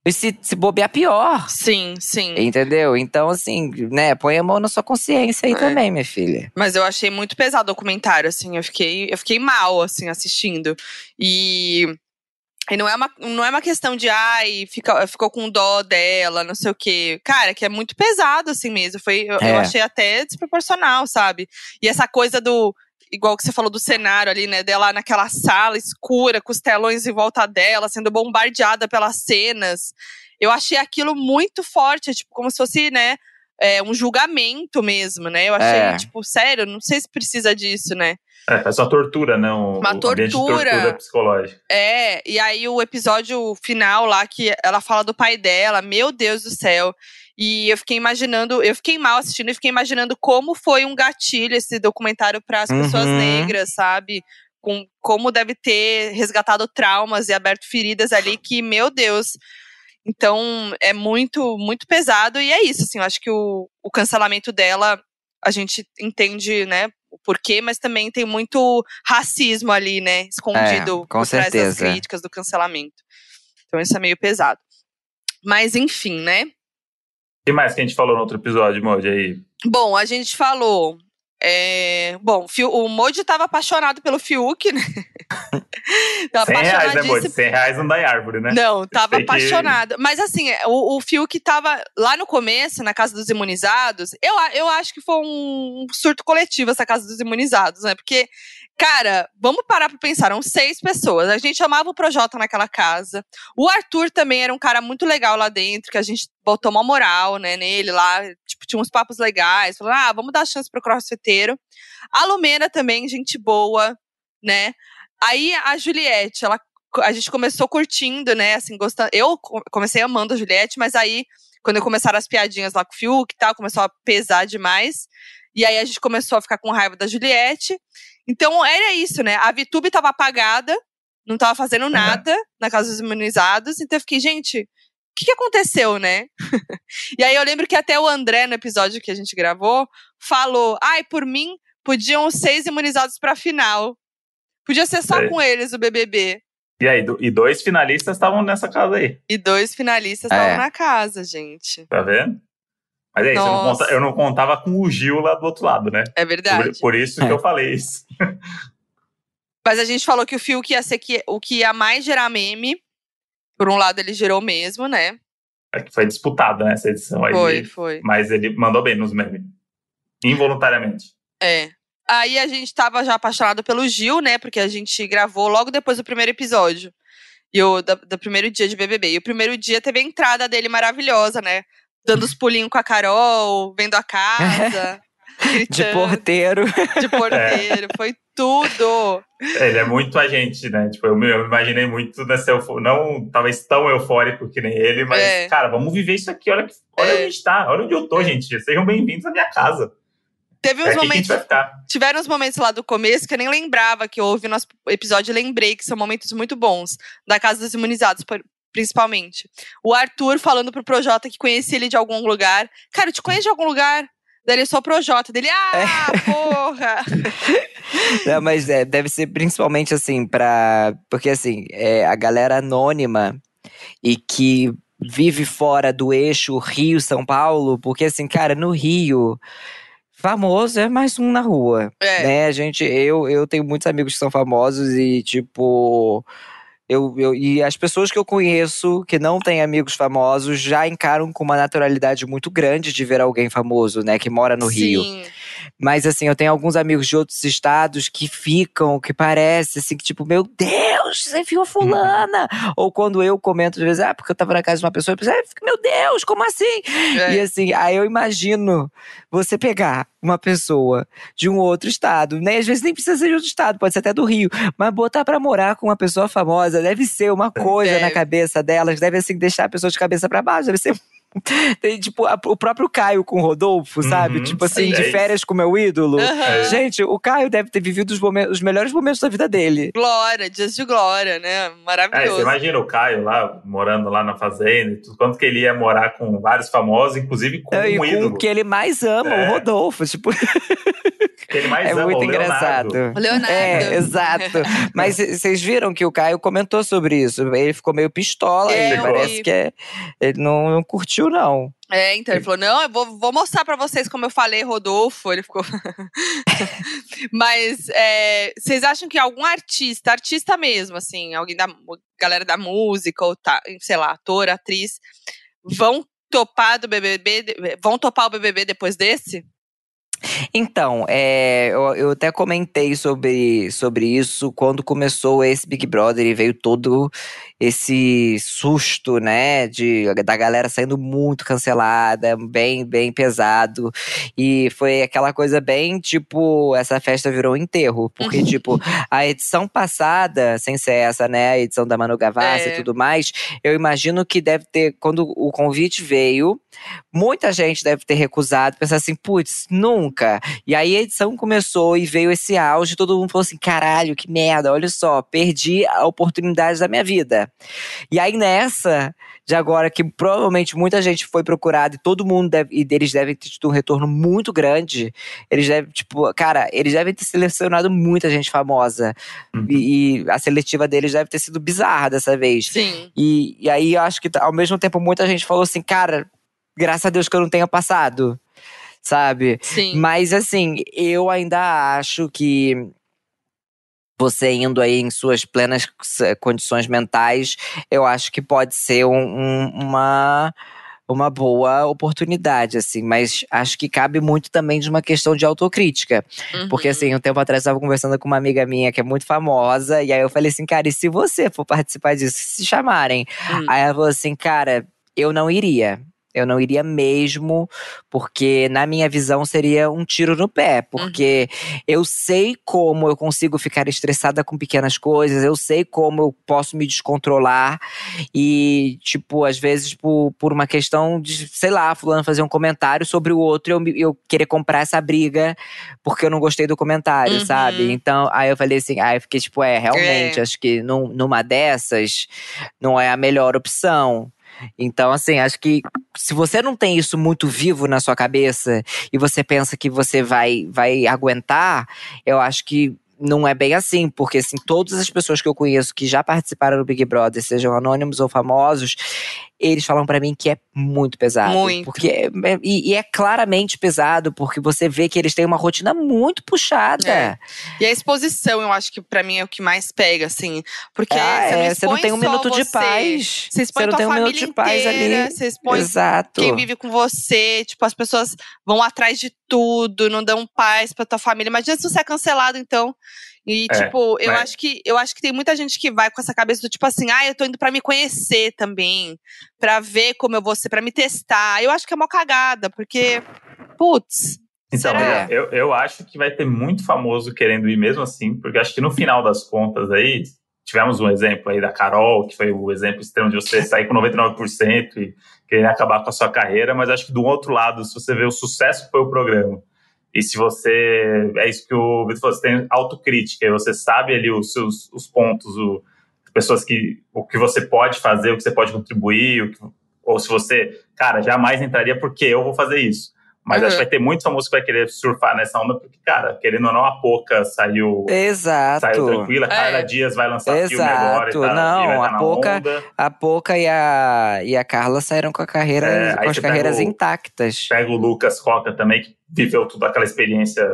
E se, se bobear, pior. Sim, sim. Entendeu? Então, assim, né, põe a mão na sua consciência aí é. também, minha filha. Mas eu achei muito pesado o documentário, assim. Eu fiquei, eu fiquei mal, assim, assistindo. E. E não é uma, não é uma questão de, ai, fica, ficou com dó dela, não sei o quê. Cara, que é muito pesado, assim mesmo. Foi, eu, é. eu achei até desproporcional, sabe? E essa coisa do igual que você falou do cenário ali, né? Dela naquela sala escura, com os telões em volta dela, sendo bombardeada pelas cenas. Eu achei aquilo muito forte, tipo, como se fosse, né? É, um julgamento mesmo, né? Eu achei, é. tipo, sério, não sei se precisa disso, né? É, faz uma tortura, né? Um, uma tortura. tortura psicológica. É, e aí o episódio final lá, que ela fala do pai dela, meu Deus do céu. E eu fiquei imaginando, eu fiquei mal assistindo e fiquei imaginando como foi um gatilho esse documentário para as uhum. pessoas negras, sabe? Com como deve ter resgatado traumas e aberto feridas ali que, meu Deus. Então, é muito, muito pesado. E é isso, assim, eu acho que o, o cancelamento dela, a gente entende, né, o porquê, mas também tem muito racismo ali, né, escondido é, por certeza. trás das críticas do cancelamento. Então, isso é meio pesado. Mas, enfim, né? Que mais que a gente falou no outro episódio, Moji, aí? Bom, a gente falou. É... Bom, o Moji estava apaixonado pelo Fiuk, né? tava 100 reais, né, Moji? 100 reais não dá em árvore, né? Não, tava apaixonado. Que... Mas assim, o, o Fiuk tava lá no começo, na Casa dos Imunizados. Eu, eu acho que foi um surto coletivo essa Casa dos Imunizados, né? Porque Cara, vamos parar pra pensar. Eram seis pessoas. A gente amava o Projota naquela casa. O Arthur também era um cara muito legal lá dentro, que a gente botou uma moral, né, nele lá. Tipo, tinha uns papos legais. Falou, ah, vamos dar chance pro crossfiteiro. A Lumena também, gente boa, né? Aí a Juliette, ela, a gente começou curtindo, né, assim, gostando. Eu comecei amando a Juliette, mas aí, quando começaram as piadinhas lá com o Fiuk e tal, começou a pesar demais. E aí a gente começou a ficar com raiva da Juliette. Então era isso, né? A VTube estava apagada, não estava fazendo nada uhum. na casa dos imunizados. Então eu fiquei, gente, o que, que aconteceu, né? e aí eu lembro que até o André, no episódio que a gente gravou, falou: ai, por mim, podiam seis imunizados pra final. Podia ser só é. com eles o BBB. E aí, e dois finalistas estavam nessa casa aí. E dois finalistas estavam é. na casa, gente. Tá vendo? Mas é isso, eu não, contava, eu não, contava com o Gil lá do outro lado, né? É verdade. Por, por isso que eu falei isso. Mas a gente falou que o Fiuk ia ser que, o que ia mais gerar meme. Por um lado, ele gerou mesmo, né? É que foi disputada né, essa edição aí. Foi, foi. Mas ele mandou bem nos memes. Involuntariamente. É. Aí a gente tava já apaixonado pelo Gil, né? Porque a gente gravou logo depois do primeiro episódio. E o do, do primeiro dia de BBB. E o primeiro dia teve a entrada dele maravilhosa, né? dando os pulinhos com a Carol, vendo a casa. de porteiro. De porteiro, é. foi tudo. Ele é muito a gente, né? Tipo, eu, eu imaginei muito nessa euforia, não talvez tão eufórico que nem ele, mas, é. cara, vamos viver isso aqui. Olha, olha é. onde a gente tá, olha onde eu tô, gente. Sejam bem-vindos à minha casa. Teve uns é momentos. Tiveram uns momentos lá do começo que eu nem lembrava que houve no nosso episódio lembrei que são momentos muito bons. Da Casa dos Imunizados, principalmente. O Arthur falando pro Projota que conhecia ele de algum lugar. Cara, eu te conheço de algum lugar? Daí ele só Projota dele, ah, é. porra! Não, mas é, deve ser principalmente assim, pra. Porque assim, é, a galera anônima e que vive fora do eixo Rio-São Paulo, porque assim, cara, no Rio famoso é mais um na rua, é. né? A gente, eu, eu tenho muitos amigos que são famosos e tipo eu, eu, e as pessoas que eu conheço que não têm amigos famosos já encaram com uma naturalidade muito grande de ver alguém famoso, né, que mora no Sim. Rio. Mas assim, eu tenho alguns amigos de outros estados que ficam, que parece assim, que tipo, meu Deus, você viu a fulana? Uhum. Ou quando eu comento às vezes, ah, porque eu tava na casa de uma pessoa, eu penso, ah, meu Deus, como assim? É. E assim, aí eu imagino você pegar uma pessoa de um outro estado, né? Às vezes nem precisa ser de outro estado, pode ser até do Rio, mas botar para morar com uma pessoa famosa deve ser uma coisa na cabeça delas, deve assim deixar a pessoa de cabeça para baixo, deve ser tipo, a, o próprio Caio com o Rodolfo, sabe? Uhum, tipo assim, sim, de é férias com meu ídolo. Uhum. Gente, o Caio deve ter vivido os, momentos, os melhores momentos da vida dele. Glória, dias de glória, né? Maravilhoso. É, você imagina o Caio lá, morando lá na fazenda, quanto que ele ia morar com vários famosos, inclusive com é, um com ídolo. o que ele mais ama, é. o Rodolfo. Tipo. Que ele mais é ama, muito engraçado. O Leonardo. É, exato. Mas vocês viram que o Caio comentou sobre isso. Ele ficou meio pistola. É, ele parece que é, ele não, não curtiu, não. É, então ele falou: não, eu vou, vou mostrar para vocês como eu falei, Rodolfo. Ele ficou. Mas é, vocês acham que algum artista, artista mesmo, assim, alguém da galera da música, ou tá, sei lá, ator, atriz, vão topar do BBB, vão topar o BBB depois desse? Então, é, eu, eu, até comentei sobre, sobre isso quando começou esse Big Brother e veio todo esse susto, né, de, da galera saindo muito cancelada, bem, bem pesado. E foi aquela coisa bem, tipo, essa festa virou um enterro. Porque, uhum. tipo, a edição passada, sem ser essa, né, a edição da Manu Gavassi é. e tudo mais, eu imagino que deve ter, quando o convite veio, muita gente deve ter recusado, pensar assim, putz, nunca. E aí a edição começou e veio esse auge, todo mundo falou assim, caralho, que merda, olha só, perdi a oportunidade da minha vida. E aí nessa, de agora, que provavelmente muita gente foi procurada e todo mundo deve, e eles devem ter tido um retorno muito grande, eles devem, tipo, cara, eles devem ter selecionado muita gente famosa. Uhum. E, e, a seletiva deles deve ter sido bizarra dessa vez. Sim. E, e aí eu acho que ao mesmo tempo muita gente falou assim, cara, graças a Deus que eu não tenha passado. Sabe? Sim. Mas assim, eu ainda acho que você indo aí em suas plenas condições mentais, eu acho que pode ser um, um, uma uma boa oportunidade, assim, mas acho que cabe muito também de uma questão de autocrítica. Uhum. Porque, assim, um tempo atrás eu estava conversando com uma amiga minha que é muito famosa, e aí eu falei assim, cara, e se você for participar disso, se chamarem? Uhum. Aí ela falou assim, cara, eu não iria. Eu não iria mesmo, porque na minha visão seria um tiro no pé. Porque uhum. eu sei como eu consigo ficar estressada com pequenas coisas, eu sei como eu posso me descontrolar. E, tipo, às vezes por, por uma questão de, sei lá, fulano fazer um comentário sobre o outro, eu, eu querer comprar essa briga porque eu não gostei do comentário, uhum. sabe? Então, aí eu falei assim, aí eu fiquei tipo, é, realmente, é. acho que num, numa dessas não é a melhor opção. Então, assim, acho que se você não tem isso muito vivo na sua cabeça e você pensa que você vai, vai aguentar, eu acho que não é bem assim, porque assim, todas as pessoas que eu conheço que já participaram do Big Brother, sejam anônimos ou famosos, eles falam para mim que é muito pesado. Muito. Porque é, é, e, é claramente pesado, porque você vê que eles têm uma rotina muito puxada. É. E a exposição, eu acho que para mim é o que mais pega, assim. Porque ah, você, não é, você não tem um minuto você, de paz. Você expõe você não tem um minuto de paz ali. Você expõe Exato. quem vive com você. Tipo, as pessoas vão atrás de tudo, não dão paz pra tua família. Imagina se você é cancelado, então. E, é, tipo, eu acho que eu acho que tem muita gente que vai com essa cabeça do tipo assim, ah, eu tô indo pra me conhecer também, pra ver como eu vou ser, pra me testar. Eu acho que é uma cagada, porque, putz, Então, Será? eu, eu acho que vai ter muito famoso querendo ir mesmo assim, porque acho que no final das contas aí, tivemos um exemplo aí da Carol, que foi o exemplo extremo de você sair com 99% e querer acabar com a sua carreira, mas acho que do outro lado, se você vê o sucesso que foi o programa, e se você, é isso que o Vitor falou, você tem autocrítica, e você sabe ali os seus os pontos, o, as pessoas que, o que você pode fazer, o que você pode contribuir, que- ou se você, cara, jamais entraria porque eu vou fazer isso. Mas Uhum. acho que vai ter muito famoso que vai querer surfar nessa onda, porque, cara, querendo ou não, a Poca saiu, Exato. saiu tranquila, É. Carla Dias vai lançar filme agora e Exato. tá, Não, e a Poca- onda. A Poca e a, e a Carla saíram com, a carreira, É, com as carreiras pega o- intactas. Pega o Lucas Coca também, que viveu tudo aquela experiência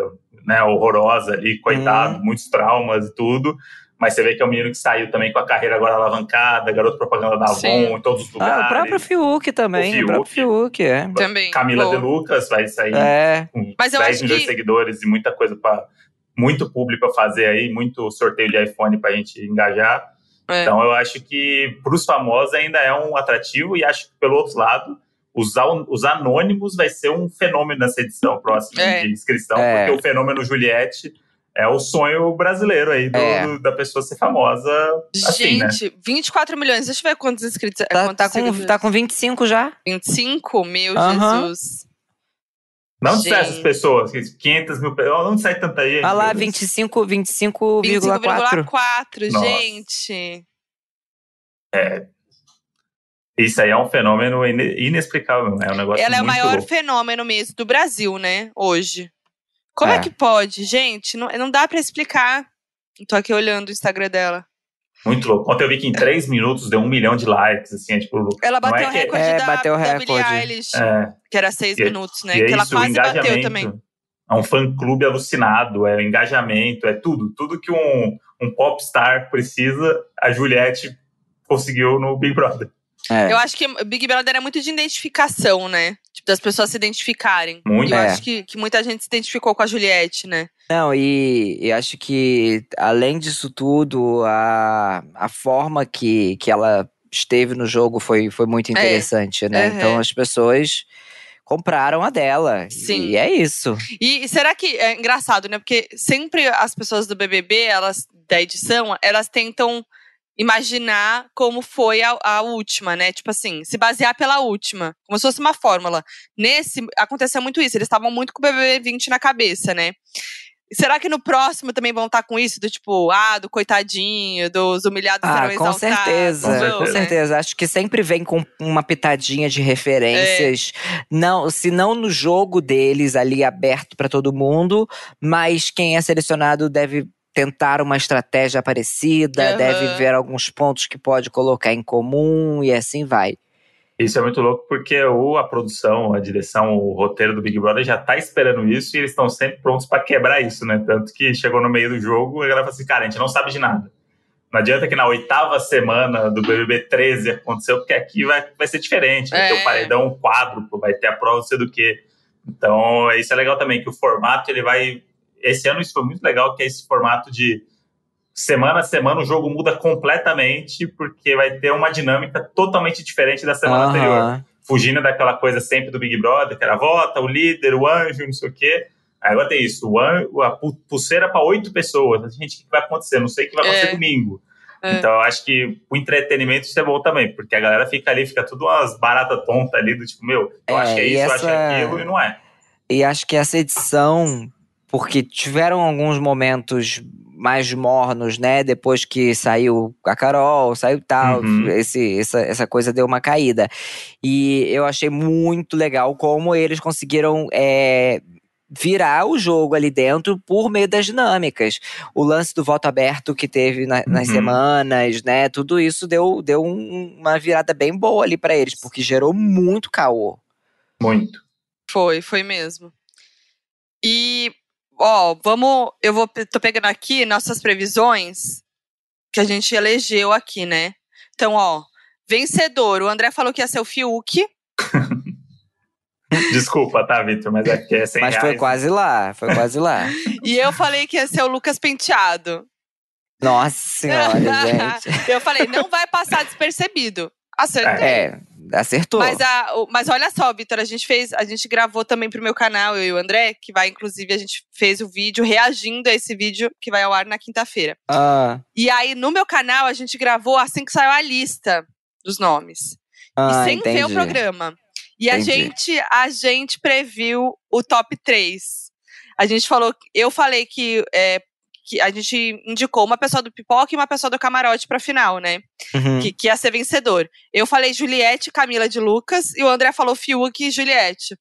né, horrorosa ali, coitado, Hum. muitos traumas e tudo. Mas você vê que é um menino que saiu também com a carreira agora alavancada, garoto propaganda da Sim. Avon em todos os lugares. Ah, o próprio Fiuk também. O O, Fiuk. próprio Fiuk, é. Também. Camila Pô. De Lucas vai sair É. com Mas eu 10 acho milhões que- de seguidores e muita coisa para muito público pra fazer aí, muito sorteio de iPhone pra gente engajar. É. Então eu acho que para os famosos ainda é um atrativo e acho que pelo outro lado os, os anônimos vai ser um fenômeno nessa edição próxima É. de inscrição, É. porque o fenômeno Juliette é o sonho brasileiro aí do- É. do- da pessoa ser famosa assim, né? Gente, 24 milhões. Deixa eu ver quantos inscritos. é, Tá, tá, com, seguidores. tá com 25 já. 25? Meu Aham. Jesus. Não Gente. essas pessoas, 500 mil pessoas, não sai tanta aí. Olha lá, meu Deus. 25, 25,4. 25,4, Nossa. Isso aí é um fenômeno ine- inexplicável, é um negócio Ela é o maior louco. fenômeno mesmo do Brasil, né? Hoje. Como é, É. que pode? Gente, não, não dá pra explicar. Tô aqui olhando o Instagram dela. Muito louco. Ontem eu vi que em 3 minutos deu um milhão de likes, assim, é tipo... Ela não bateu é o que- recorde É, da, bateu o da Billie recorde. Eilish, É, que era 6 E é- minutos, né? E é que ela isso, quase bateu também. É um fã-clube alucinado, é o engajamento, é tudo. Tudo que um, um popstar precisa, a Juliette conseguiu no Big Brother. É. Eu acho que Big Brother é muito de identificação, né? Tipo, das pessoas se identificarem. Muito. E eu É. acho que, que muita gente se identificou com a Juliette, né? Não, e, e acho que, além disso tudo, a, a forma que, que ela esteve no jogo foi, foi muito interessante, né? Uhum. Então as pessoas compraram a dela. Sim. E é isso. E será que é engraçado, né? Porque sempre as pessoas do BBB, elas da edição, elas tentam imaginar como foi a, a última, né? Tipo assim, se basear pela última, como se fosse uma fórmula. Nesse aconteceu muito isso, eles estavam muito com o BBB 20 na cabeça, né? Será que no próximo também vão estar com isso? Do tipo, ah, do coitadinho, dos humilhados Ah, serão com certeza, Com com né? certeza. Acho que sempre vem com uma pitadinha de referências. Não, se não no jogo deles ali aberto pra todo mundo, mas quem é selecionado deve tentar uma estratégia parecida, Aham. deve ver alguns pontos que pode colocar em comum e assim vai. Isso é muito louco porque o, a produção, a direção, o roteiro do Big Brother já tá esperando isso e eles estão sempre prontos para quebrar isso, né? Tanto que chegou no meio do jogo e a galera falou assim: cara, a gente não sabe de nada. Não adianta que na oitava semana do BBB 13 aconteceu, porque aqui vai, vai ser diferente. Vai ter É. o paredão quádruplo, vai ter a prova, não sei do que. Então, isso é legal também, que o formato ele vai. Esse ano isso foi muito legal, que é esse formato de semana a semana o jogo muda completamente, porque vai ter uma dinâmica totalmente diferente da semana Aham. anterior. Fugindo daquela coisa sempre do Big Brother, que era a vota, o líder, o anjo, não sei o quê. Aí agora tem isso, o anjo, a pu- pulseira para oito pessoas. Gente, o que vai acontecer? Não sei o que vai acontecer É. domingo. É. Então eu acho que o entretenimento isso é bom também, porque a galera fica ali, fica tudo umas baratas tontas ali, do tipo, meu, eu É, acho que é isso, eu acho que é essa- aquilo, e não é. E acho que essa edição, porque tiveram alguns momentos mais mornos, né? Depois que saiu a Carol, saiu tal, Uhum. esse, essa, essa coisa deu uma caída. E eu achei muito legal como eles conseguiram é, virar o jogo ali dentro por meio das dinâmicas. O lance do voto aberto que teve na- nas Uhum. semanas, né? Tudo isso deu, deu um- uma virada bem boa ali pra eles, porque gerou muito caô. Muito. Foi, foi mesmo. E, ó, vamos. Eu vou. Tô pegando aqui nossas previsões que a gente elegeu aqui, né? Então, ó, vencedor. O André falou que ia ser o Fiuk. Desculpa, tá, Vitor, mas é que é 100 Mas foi reais. quase lá, foi quase lá. E eu falei que ia ser o Lucas Penteado. Nossa senhora, gente. eu falei, não vai passar despercebido. Acertei. É, acertou. Mas, a, mas olha só, Vitor, a gente fez, a gente gravou também pro meu canal, eu e o André, que vai, inclusive, a gente fez o vídeo reagindo a esse vídeo que vai ao ar na quinta-feira. Ah, E aí, no meu canal, a gente gravou assim que saiu a lista dos nomes. ah, e sem ver o entendi. programa. E a Entendi. gente, a gente previu o top 3. A gente falou, eu falei que, é, que a gente indicou uma pessoa do pipoca e uma pessoa do camarote pra final, né? Uhum. Que, que ia ser vencedor. Eu falei Juliette, Camila de Lucas, e o André falou Fiuk e Juliette.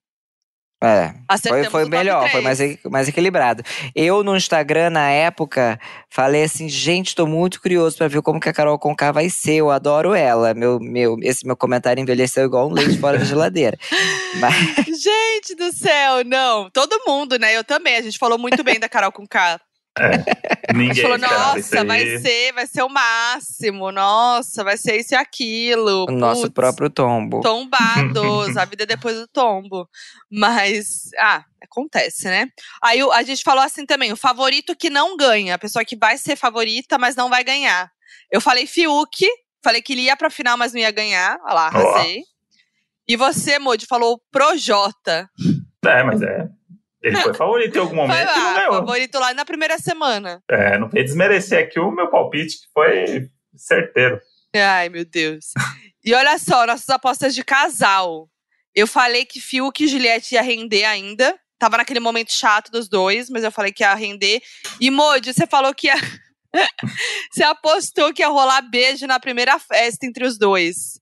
É, foi, Acertamos foi melhor, foi mais, mais equilibrado. Eu, no Instagram, na época, falei assim, gente, tô muito curioso pra ver como que a Carol Conká vai ser, eu adoro ela. Meu, meu, esse meu comentário envelheceu igual um leite fora da geladeira. Mas, Gente do céu, não. Todo mundo, né? Eu também. A gente falou muito bem da Carol com Gente Ninguém falou, nossa, vai ser, vai ser o máximo. Nossa, vai ser isso e aquilo. o nosso próprio tombo. tombados, a vida é depois do tombo. Mas, ah, acontece, né? Aí a gente falou assim também, o favorito que não ganha, a pessoa que vai ser favorita, mas não vai ganhar. Eu falei Fiuk, falei que ele ia pra final, mas não ia ganhar. Olha lá, arrasei. E você, Modi, falou Projota. É, mas é. Ele foi favorito em algum momento e não lá, ganhou. favorito lá na primeira semana. É, não tem desmerecer aqui o meu palpite, que foi certeiro. Ai, meu Deus. E olha só, nossas apostas de casal. Eu falei que Fiuk e Juliette ia render ainda. Tava naquele momento chato dos dois, mas eu falei que ia render. E Modi, você falou que ia. você apostou que ia rolar beijo na primeira festa entre os dois.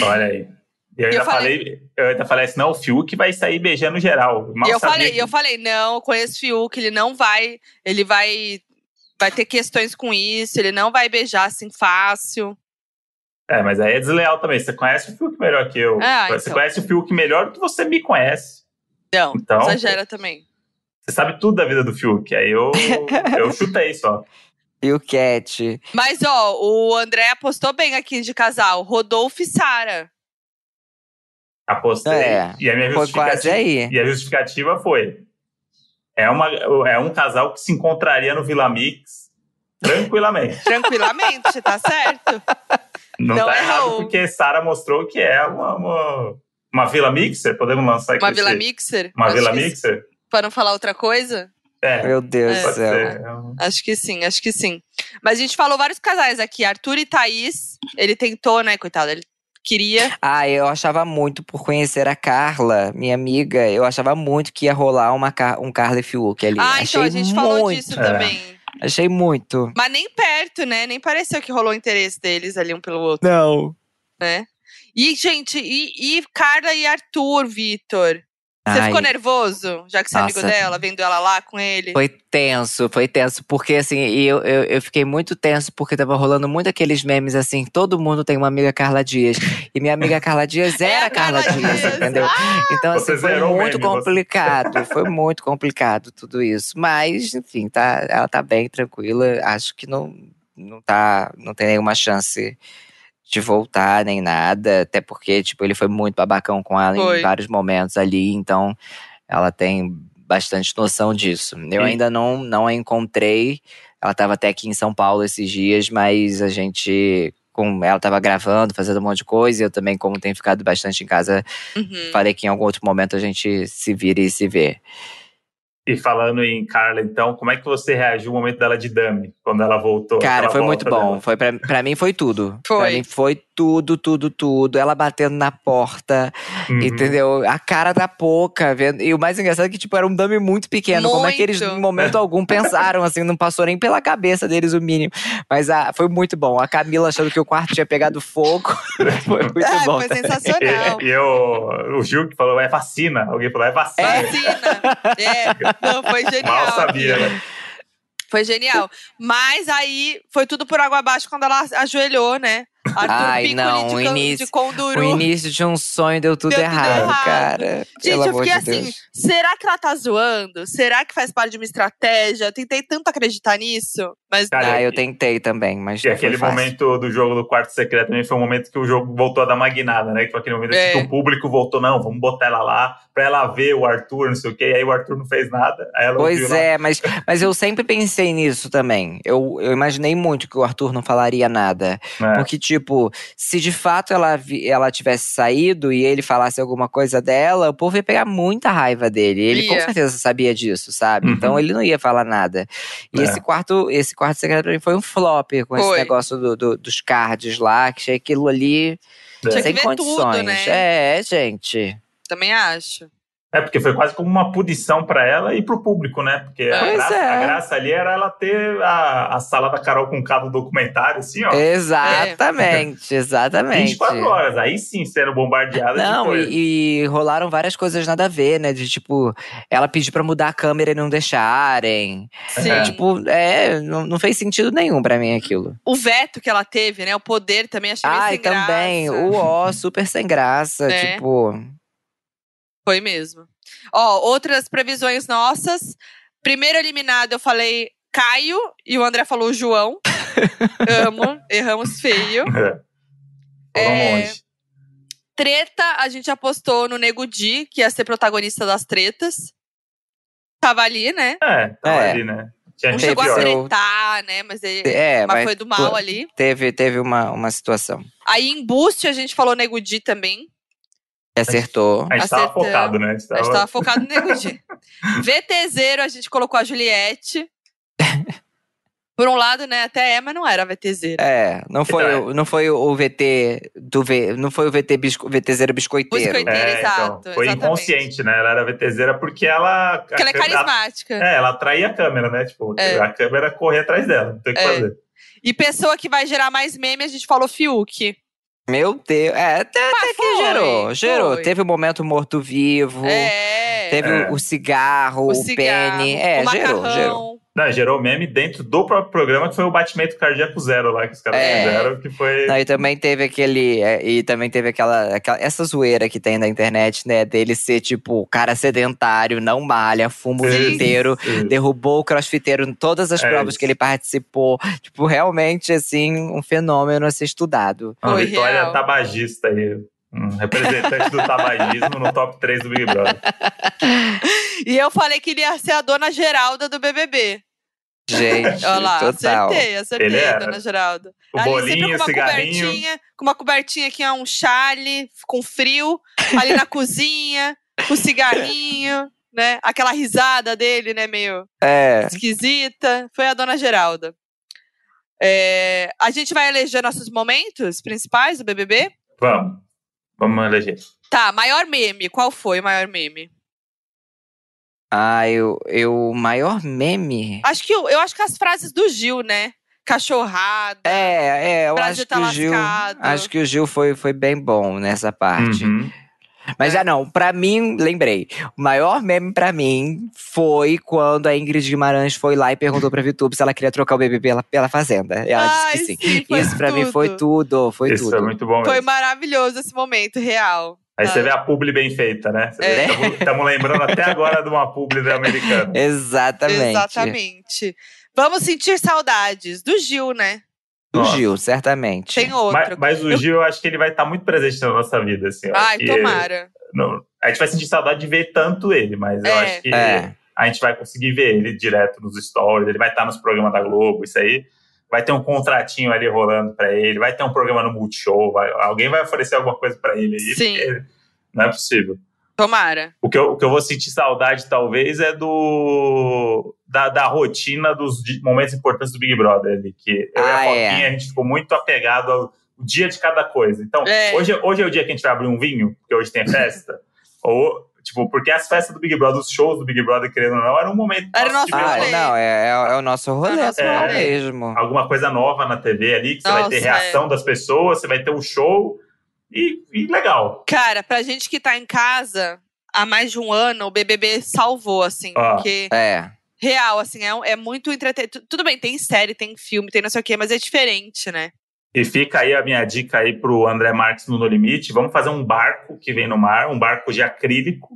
Olha aí. E eu ainda Eu falei- falei, eu ainda falei assim, não, o Fiuk vai sair beijando geral. Mal e eu falei, que- eu falei, não, eu conheço Fiuk, ele não vai. Ele vai. Vai ter questões com isso, ele não vai beijar assim fácil. É, mas aí é desleal também. Você conhece o Fiuk melhor que eu. Ah, você então. conhece o Fiuk melhor do que você me conhece. Não, Então- exagera também. Você sabe tudo da vida do Fiuk. Aí eu, eu chutei só. E o Cat. Mas, ó, o André apostou bem aqui de casal. Rodolfo e Sara. Apostei. É, e a minha Foi quase justificativa, aí. e a justificativa foi: é, uma, é um casal que se encontraria no Vila Mix tranquilamente. Tranquilamente, tá certo? Não, Não tá errou. errado, porque Sara mostrou que é uma, uma, uma Vila Mixer. Podemos lançar aqui Uma esse- Vila Mixer? Uma Acho Vila Mixer? Pra não falar outra coisa? É, Meu Deus do céu. É um- Acho que sim, acho que sim. Mas a gente falou vários casais aqui. Arthur e Thaís. Ele tentou, né, coitado? Ele queria. Ah, eu achava muito, por conhecer a Carla, minha amiga, eu achava muito que ia rolar uma, Car- um Carla e Fiuk ali. Ah, Achei então a gente falou muito, disso É. também. Achei muito. Mas nem perto, né? Nem pareceu que rolou interesse deles ali um pelo outro, Não. né? E, gente, e, e Carla e Arthur, Vitor? Você Ai, ficou nervoso, já que você é amigo dela, vendo ela lá com ele? Foi tenso, foi tenso, porque assim, eu, eu, eu fiquei muito tenso porque tava rolando muito aqueles memes assim, todo mundo tem uma amiga Carla Dias, e minha amiga Carla Dias É era a a Carla, Carla Dias, Dias. entendeu? Então assim, Você foi muito meme, você. complicado, foi muito complicado tudo isso, mas enfim, tá, ela tá bem tranquila, acho que não, não tá, não tem nenhuma chance de voltar nem nada, até porque, tipo, ele foi muito babacão com ela Foi. em vários momentos ali, então ela tem bastante noção disso. Eu E- ainda não, não a encontrei. Ela estava até aqui em São Paulo esses dias, mas a gente. Com, ela estava gravando, fazendo um monte de coisa. E eu também, como tenho ficado bastante em casa, Uhum. falei que em algum outro momento a gente se vira e se vê. E falando em Carla, então, como é que você reagiu ao momento dela de Dami, quando ela voltou? Cara, foi muito bom. dela? Foi pra, pra mim foi tudo. Foi. Pra mim foi tudo, tudo, tudo. Ela batendo na porta, Uhum. entendeu? A cara da Poca. Vendo... E o mais engraçado é que, tipo, era um dummy muito pequeno. Como é que eles, Muito. em momento algum, pensaram, assim, não passou nem pela cabeça deles o mínimo. Mas ah, foi muito bom. A Camila achando que o quarto tinha pegado fogo. foi muito Ah, bom. foi sensacional. E, e eu, o Gil que falou, é vacina. Alguém falou, é vacina. Vacina. É, não, foi genial. Mal sabia, né? Foi genial. Mas aí foi tudo por água abaixo quando ela ajoelhou, né? Arthur Ai, Piccoli não, de, o início- de Conduru. O início de um sonho deu tudo Deu tudo errado, errado. cara. Gente, Pelo eu fiquei de assim, Deus. será que ela tá zoando? Será que faz parte de uma estratégia? Eu tentei tanto acreditar nisso, mas Cara, Ah, eu tentei também, mas E não aquele foi fácil. momento do jogo do quarto secreto também foi um momento que o jogo voltou a dar uma guinada, né? Que foi aquele momento É. que o público voltou, não, vamos botar ela lá pra ela ver o Arthur, não sei o quê. E aí o Arthur não fez nada. Aí ela Pois é, mas, mas eu sempre pensei nisso também. Eu, eu imaginei muito que o Arthur não falaria nada. né? Porque, tipo, tipo, se de fato ela, ela tivesse saído e ele falasse alguma coisa dela, o povo ia pegar muita raiva dele. Ele ia. com certeza sabia disso, sabe? Uhum. Então ele não ia falar nada. E é. esse quarto, esse quarto secreto pra mim foi um flop com foi. esse negócio do, do, dos cards lá, que achei aquilo ali é. sem condições. Tudo, né? É, gente. Também acho. É, porque foi quase como uma punição para ela e para o público, né? Porque a graça, é. a graça, ali era ela ter a, a sala da Carol com cada documentário, assim, ó. Exatamente, é. exatamente. 24 horas, aí sim sendo bombardeada. Não, e, e, rolaram várias coisas nada a ver, né? De tipo, ela pediu para mudar a câmera e não deixarem. Sim. É, tipo, é, não, não fez sentido nenhum para mim aquilo. O veto que ela teve, né? O poder também achei meio sem também. O ó, super sem graça, é. tipo. Foi mesmo. Ó, outras previsões nossas. Primeiro eliminado, eu falei Caio e o André falou João. Amo, erramos feio. É. É, treta, a gente apostou no Nego Di, que ia ser protagonista das tretas. Tava ali, né? É, tava é. ali, né? Não chegou a tretar, né? Mas, ele, é, mas, mas, foi do mal ali. Teve, teve uma, uma situação. Aí em Boost a gente falou Nego Di também. Acertou. A gente estava focado, né? A gente tava, focado no Nego Di. VT0, a gente colocou a Juliette. Por um lado, né, até é, mas não era VT0. É, não foi, então, o, não foi o VT do V, não foi o VT bisco, VT0 biscoiteiro. Biscoiteiro, é, exato. Então, foi exatamente. inconsciente, né? Ela era VT0 porque ela. Porque ela é carismática. é, ela atraía a câmera, né? Tipo, é. a câmera corria atrás dela, não tem o que é. fazer. E pessoa que vai gerar mais meme, a gente falou Fiuk. Meu Deus, é, até, até que gerou, gerou. Foi. Teve o momento morto-vivo, é, teve é. O, cigarro, o, o cigarro, pene, é, o gerou, gerou. Não, gerou meme dentro do próprio programa, que foi o batimento cardíaco zero lá que os caras é. fizeram, que foi. Não, e também teve aquele. É, e também teve aquela, aquela. Essa zoeira que tem na internet, né? Dele ser, tipo, cara sedentário, não malha, fuma o dia inteiro, sim. derrubou o crossfiteiro em todas as é provas isso. que ele participou. Tipo, realmente, assim, um fenômeno a ser estudado. Uma vitória real. tabagista aí. Um representante do tabagismo no top 3 do Big Brother. E eu falei que ele ia ser a dona Geralda do BBB. Gente, Olha lá, total. acertei, acertei, Ele era. dona Geralda. O ali bolinho, sempre com uma cigarrinho. cobertinha, com uma cobertinha aqui, um chale, com frio, ali na cozinha, com cigarrinho, né? Aquela risada dele, né, meio é. esquisita. Foi a dona Geralda. É, a gente vai eleger nossos momentos principais do BBB? Vamos. Vamos eleger. Tá, maior meme. Qual foi o maior meme? Ah, eu, eu maior meme. Acho que eu, eu acho que as frases do Gil, né? Cachorrada. É, é, eu acho que tá o Gil. Lascado. Acho que o Gil foi, foi bem bom nessa parte. Uhum. Mas é. já não, pra mim, lembrei. O maior meme pra mim foi quando a Ingrid Guimarães foi lá e perguntou pra VTube se ela queria trocar o BBB pela, pela Fazenda. E ela Ai, disse que sim. sim Isso pra tudo. mim foi tudo, foi Isso tudo. Isso é muito bom mesmo. Foi maravilhoso esse momento, real. Aí você vê a publi bem feita, né? Estamos é. lembrando até agora de uma publi da americana. Exatamente. Exatamente. Vamos sentir saudades do Gil, né? Do Nossa. Gil, certamente. Tem outro. Mas, mas o Gil, eu acho que ele vai estar tá muito presente na nossa vida. Assim, Ai, tomara. Não, a gente vai sentir saudade de ver tanto ele, mas é. eu acho que é. a gente vai conseguir ver ele direto nos stories, ele vai estar tá nos programas da Globo, isso aí vai ter um contratinho ali rolando para ele, vai ter um programa no Multishow, vai, alguém vai oferecer alguma coisa para ele aí. Sim. Não é possível. Tomara. O que, eu, o que eu vou sentir saudade, talvez, é do da, da rotina dos momentos importantes do Big Brother ali. Que eu ah, e a ah, Foquinha, é. a gente ficou muito apegado ao dia de cada coisa. Então, é. hoje, hoje é o dia que a gente vai abrir um vinho, porque hoje tem festa. ou Tipo, porque as festas do Big Brother, os shows do Big Brother, querendo ou não, era um momento. Era o nosso ah, não, é, é, é, o nosso rolê é, é, mesmo. Alguma coisa nova na TV ali, que você vai ter reação é. das pessoas, você vai ter um show. E, e, legal. Cara, pra gente que tá em casa há mais de um ano, o BBB salvou, assim. Ah. Porque. É. Real, assim, é, é muito entretenimento. Tudo bem, tem série, tem filme, tem não sei o quê, mas é diferente, né? E fica aí a minha dica aí pro André Marques no No Limite. Vamos fazer um barco que vem no mar, um barco de acrílico.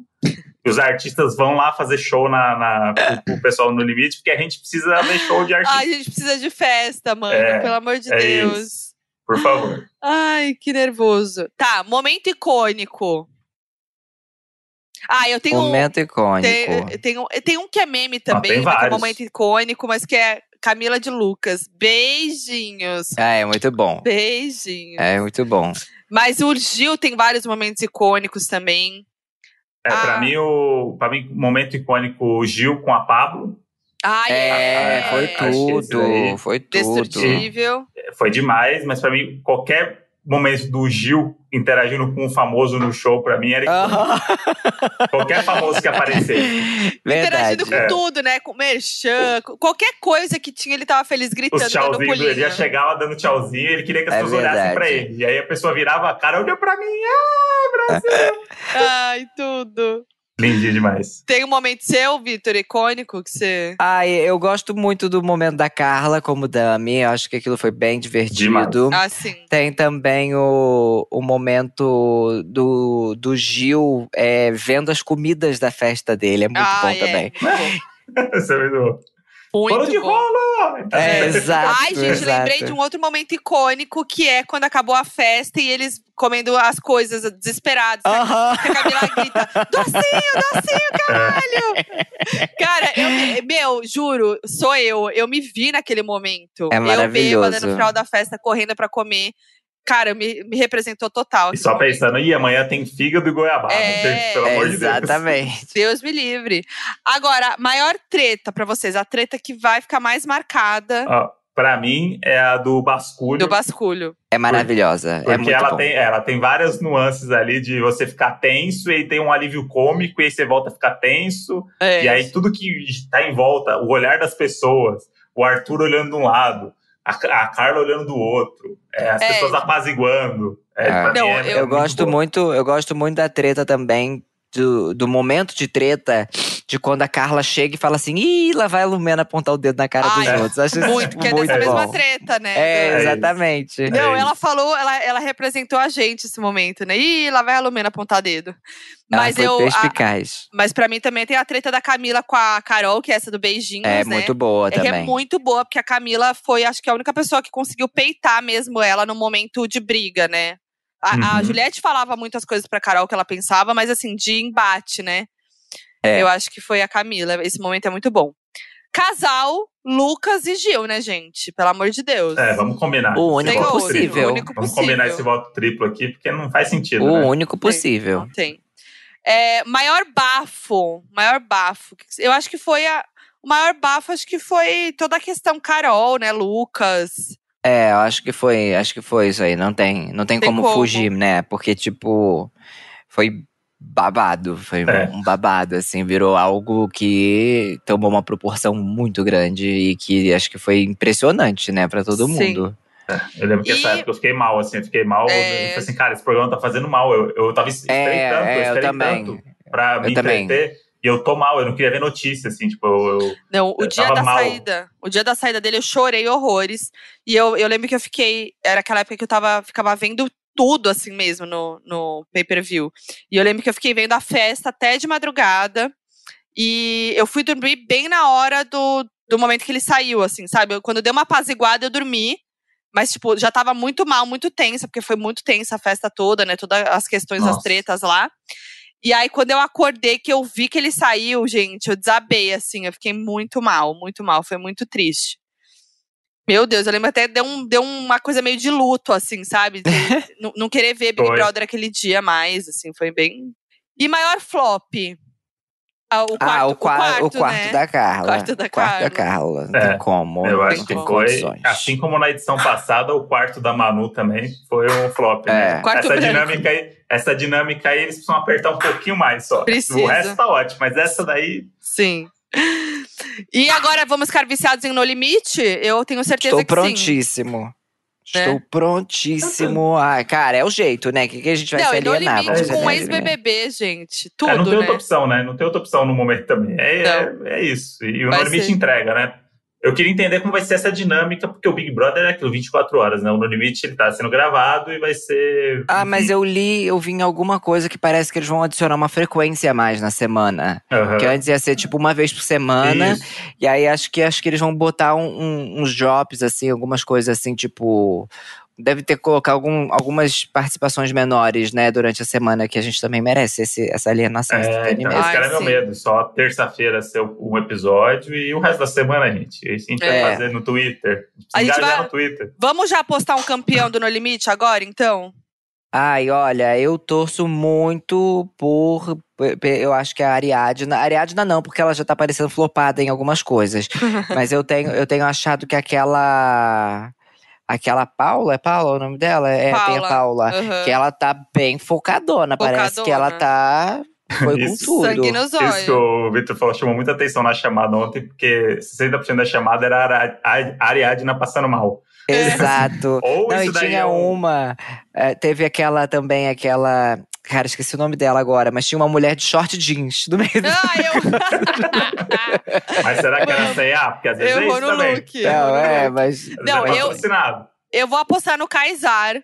e os artistas vão lá fazer show na, na pro, pro pessoal no limite, porque a gente precisa ver show de artista. Ai, a gente precisa de festa, mano. É, pelo amor de é Deus. Isso. Por favor. Ai, que nervoso. Tá, momento icônico. Ah, eu tenho momento um, icônico. Tem, tem, um, tem um que é meme também, ah, que é um momento icônico, mas que é Camila de Lucas. Beijinhos. Ah, é muito bom. Beijinhos. É muito bom. Mas o Gil tem vários momentos icônicos também. É, pra Ah. mim, o pra mim, momento icônico, o Gil com a Pablo. Ai, É, é, foi tudo. Foi tudo. Destrutível. Foi demais, mas pra mim, qualquer momento do Gil interagindo com um famoso no show, pra mim, era. Aham. Qualquer famoso que aparecer. Verdade. Interagindo com É. tudo, né? Com merchan, com qualquer coisa que tinha, ele tava feliz gritando, Os pulinho. ele já chegava dando tchauzinho, ele queria que as É pessoas olhassem verdade. pra ele. E aí a pessoa virava a cara, olhou pra mim, ah, Brasil! Ai, tudo. Lindinho demais. Tem um momento seu, Vitor, icônico, que você. Ai, eu gosto muito do momento da Carla como Dami. Eu acho que aquilo foi bem divertido. Ah, sim. Tem também o, o momento do, do Gil é, vendo as comidas da festa dele. É muito ah, bom é, também. Você é muito bom. Muito Bolo de bom. rolo! É, exato. Ai, gente, exato. lembrei de um outro momento icônico que é quando acabou a festa e eles comendo as coisas desesperados. né? Aham. Que a Camila grita: docinho, docinho, caralho! Cara, eu, me- meu, juro, sou eu. Eu me vi naquele momento. É Eu bêbada no final da festa, correndo pra comer. Cara, me, me representou total. E esse só pensando, ih, amanhã tem fígado e goiabada. É, gente, pelo amor de Deus. Exatamente. Deus me livre. Agora, maior treta pra vocês, a treta que vai ficar mais marcada Ó, pra mim, é a do basculho. do basculho. É maravilhosa. é Porque muito ela bom. tem, ela tem várias nuances ali de você ficar tenso e aí tem um alívio cômico e aí você volta a ficar tenso. É. E aí tudo que está em volta, o olhar das pessoas, o Arthur olhando de um lado, a, a Carla olhando do outro, é, as É. pessoas apaziguando. É, É. Não, é- eu é Eu gosto bom. muito, eu gosto muito da treta também. Do, do momento de treta, de quando a Carla chega e fala assim: Ih, lá vai a Lumena apontar o dedo na cara Ai, dos outros. Acho isso Muito, que é muito dessa bom. mesma treta, né? É, isso. exatamente. Não, É ela falou, ela, ela representou a gente esse momento, né? Ih, lá vai a Lumena apontar dedo. Ela Mas foi eu. a- perspicaz. mas pra mim também tem a treta da Camila com a Carol, que é essa do beijinhos, É né? muito boa É que também. é muito boa, porque a Camila foi, acho que, a única pessoa que conseguiu peitar mesmo ela no momento de briga, né? A, a Uhum. Juliette falava muitas coisas pra Carol que ela pensava, mas assim, de embate, né? É. Eu acho que foi a Camila. Esse momento é muito bom. Casal, Lucas e Gil, né, gente? Pelo amor de Deus. É, vamos combinar. O único triplo. possível. o único Vamos possível. combinar esse voto triplo aqui, porque não faz sentido, O né? único possível. Não tem. É, maior bafo. Maior bafo. Eu acho que foi a. O maior bafo, acho que foi toda a questão Carol, né, Lucas. É, eu acho que foi, acho que foi isso aí. Não tem, não tem, Tem como, como. fugir, né? Porque tipo, foi babado, foi É. um babado assim, virou algo que tomou uma proporção muito grande e que acho que foi impressionante, né, Pra todo Sim. mundo. Eu lembro que E- essa época eu fiquei mal, assim, eu fiquei mal. É. Eu falei assim, cara, esse programa tá fazendo mal. Eu, eu tava esperei É, tanto, eu é, eu tanto pra Eu me também. entreter. E eu tô mal, eu não queria ver notícia, assim, tipo, eu. eu- Não, o Eu dia tava da mal. saída. O dia da saída dele, eu chorei horrores. E eu, eu lembro que eu fiquei. Era aquela época que eu tava, ficava vendo tudo assim mesmo no, no pay-per-view. E eu lembro que eu fiquei vendo a festa até de madrugada. E eu fui dormir bem na hora do, do momento que ele saiu, assim, sabe? Eu- quando deu uma apaziguada, eu dormi. Mas, tipo, já tava muito mal, muito tensa, porque foi muito tensa a festa toda, né? Todas as questões, as Nossa. tretas lá. E aí, quando eu acordei, que eu vi que ele saiu, gente, eu desabei, assim. Eu fiquei muito mal, muito mal. Foi muito triste. Meu Deus, eu lembro até deu, um, deu uma coisa meio de luto, assim, sabe? De não- querer ver Big Foi. Brother aquele dia mais, assim, foi bem. E maior flop? Ah, o quarto, ah, o, qua- quarto, o quarto né? da Carla. Quarto da Carla. Carla. Não É, tem como. eu acho que tem foi. Assim como na edição passada, o quarto da Manu também foi um flop, né? É. Quarto essa branco. dinâmica aí, essa dinâmica aí, eles precisam apertar um pouquinho mais só. Precisa. O resto tá ótimo, mas essa daí. Sim. E agora vamos ficar viciados em No Limite? Eu tenho certeza Estou que sim. prontíssimo. Né? Estou prontíssimo. Ai, cara, é o jeito, né? O que, que a gente vai Não, se No alienar? Limite Vamos se com um ex-BBB, gente. é, Tudo, não tem né? outra opção, né? Não tem outra opção no momento também. É, é, é isso. E o Vai No Limite ser. entrega, né? Eu queria entender como vai ser essa dinâmica, porque o Big Brother é aquilo 24 horas, né? O No Limite ele tá sendo gravado e vai ser. Ah, mas eu li, eu vi em alguma coisa que parece que eles vão adicionar uma frequência a mais na semana. Aham. Que antes ia ser tipo uma vez por semana. Isso. E aí acho que acho que eles vão botar um- um- uns drops, assim, algumas coisas assim, tipo. Deve ter colocado algum, algumas participações menores, né, durante a semana, que a gente também merece esse, essa alienação. É, então, esse cara é meu medo. Só terça-feira ser um episódio e o resto da semana, gente. Isso a gente é. vai fazer no Twitter. A gente vai... no Twitter. Vamos já postar um campeão do No Limite agora, então? Ai, olha, eu torço muito por. Eu acho que a Ariadna. A Ariadna não, porque ela já tá parecendo flopada em algumas coisas. Mas eu tenho, eu tenho achado que aquela. Aquela Paula, é Paula o nome dela? É, Paula. tem a Paula. Uhum. Que ela tá bem focadona. focadona. Parece que ela tá. Foi com tudo. Sangue nos olhos. Isso que o Victor falou chamou muita atenção na chamada ontem, porque 60% da chamada era a Ariadna passando mal. Exato. Ou Não, isso e tinha é um... uma. É, teve aquela também, aquela. Cara, esqueci o nome dela agora, mas tinha uma mulher de short jeans do meio. Ah, eu. mas será que era C&A? Porque às vezes eu é isso no também. Look. Não, é, mas. Não, é eu. Eu vou apostar no Kaysar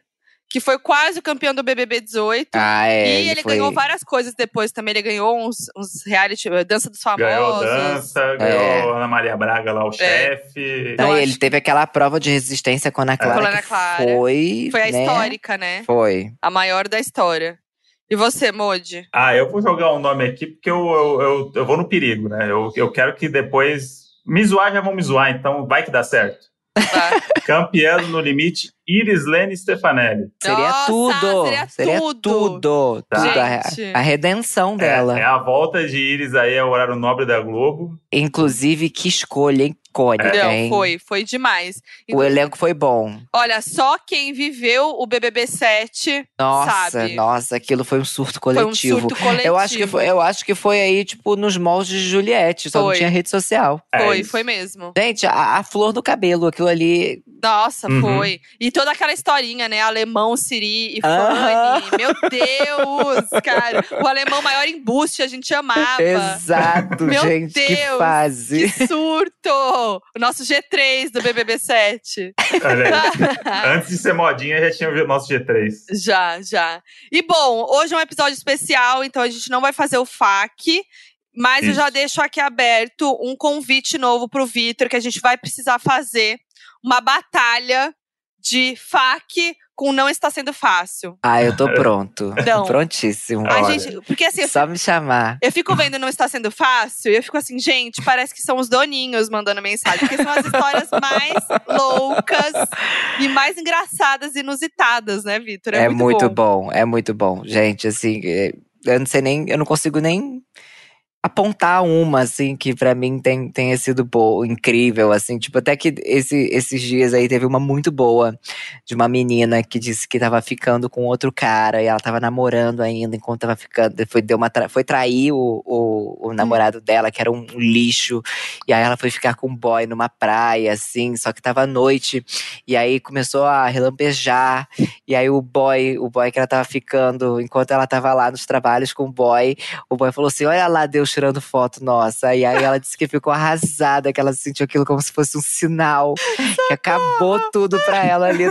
que foi quase o campeão do BBB 18. Ah, é. E ele, ele foi... ganhou várias coisas depois também. Ele ganhou uns, uns reality, eh, Dança dos Famosos. Ganhou dança, é. ganhou Ana Maria Braga lá, o é. chefe. Então, Não, ele que... teve aquela prova de resistência com a Ana é. Clara. Com a Ana Clara. Foi. Foi a né? histórica, né? Foi. A maior da história. E você, Modi? Ah, eu vou jogar um nome aqui porque eu, eu, eu, eu vou no perigo, né? Eu, eu quero que depois. Me zoar já vão me zoar, então vai que dá certo. Tá. Campeão no limite, Iris Lene Stefanelli. Seria Nossa, tudo. seria seria tudo. tudo. Tá. tudo. A, a redenção dela. É, é a volta de Iris aí ao horário nobre da Globo. Inclusive, que escolha icônica, Não, hein? foi, foi demais. O elenco foi bom. Olha, só quem viveu o BBB 7 Nossa, sabe. nossa, aquilo foi um surto Foi um coletivo. surto coletivo. Eu acho que foi, eu acho que foi aí, tipo, nos moldes de Juliette, só não Foi. tinha rede social. É Foi, isso. foi mesmo. Gente, a, a flor do cabelo, aquilo ali. Nossa, Uhum. foi. E toda aquela historinha, né? Alemão, Siri e. Fanny. Meu Deus, cara. O alemão maior embuste, a gente amava. Exato, Meu gente, que Deus, fase. Que surto! O nosso G3 do BBB 7. Olha aí. Antes de ser modinha, já tinha o nosso G3. Já, já. E bom, hoje é um episódio especial, então a gente não vai fazer o FAQ. Mas eu Isso. já deixo aqui aberto um convite novo pro Vitor, que a gente vai precisar fazer uma batalha de FAQ com Não Está Sendo Fácil. Ah, eu tô pronto. Não. Prontíssimo. A Olha. gente, porque assim, Só me chamar. Eu fico vendo Não Está Sendo Fácil e eu fico assim, gente, parece que são os doninhos mandando mensagem. Porque são as histórias mais loucas e mais engraçadas e inusitadas, né, Vitor? É, muito bom. é muito bom. Gente, assim, é, eu não sei nem, eu não consigo nem apontar uma, assim, que pra mim tem, tenha sido boa, incrível, assim. Tipo, até que esse, esses dias aí teve uma muito boa de uma menina que disse que tava ficando com outro cara e ela tava namorando ainda enquanto tava ficando. Foi, deu uma tra- foi trair o, o, o namorado dela, que era um lixo. E aí ela foi ficar com um boy numa praia, assim, só que tava à noite. E aí começou a relampejar. E aí o boy, o boy que ela tava ficando, enquanto ela tava lá nos trabalhos com o boy, o boy falou assim: Olha lá, Deus tirando foto nossa. E aí ela disse que ficou arrasada, que ela sentiu aquilo como se fosse um sinal. Que acabou tudo pra ela ali.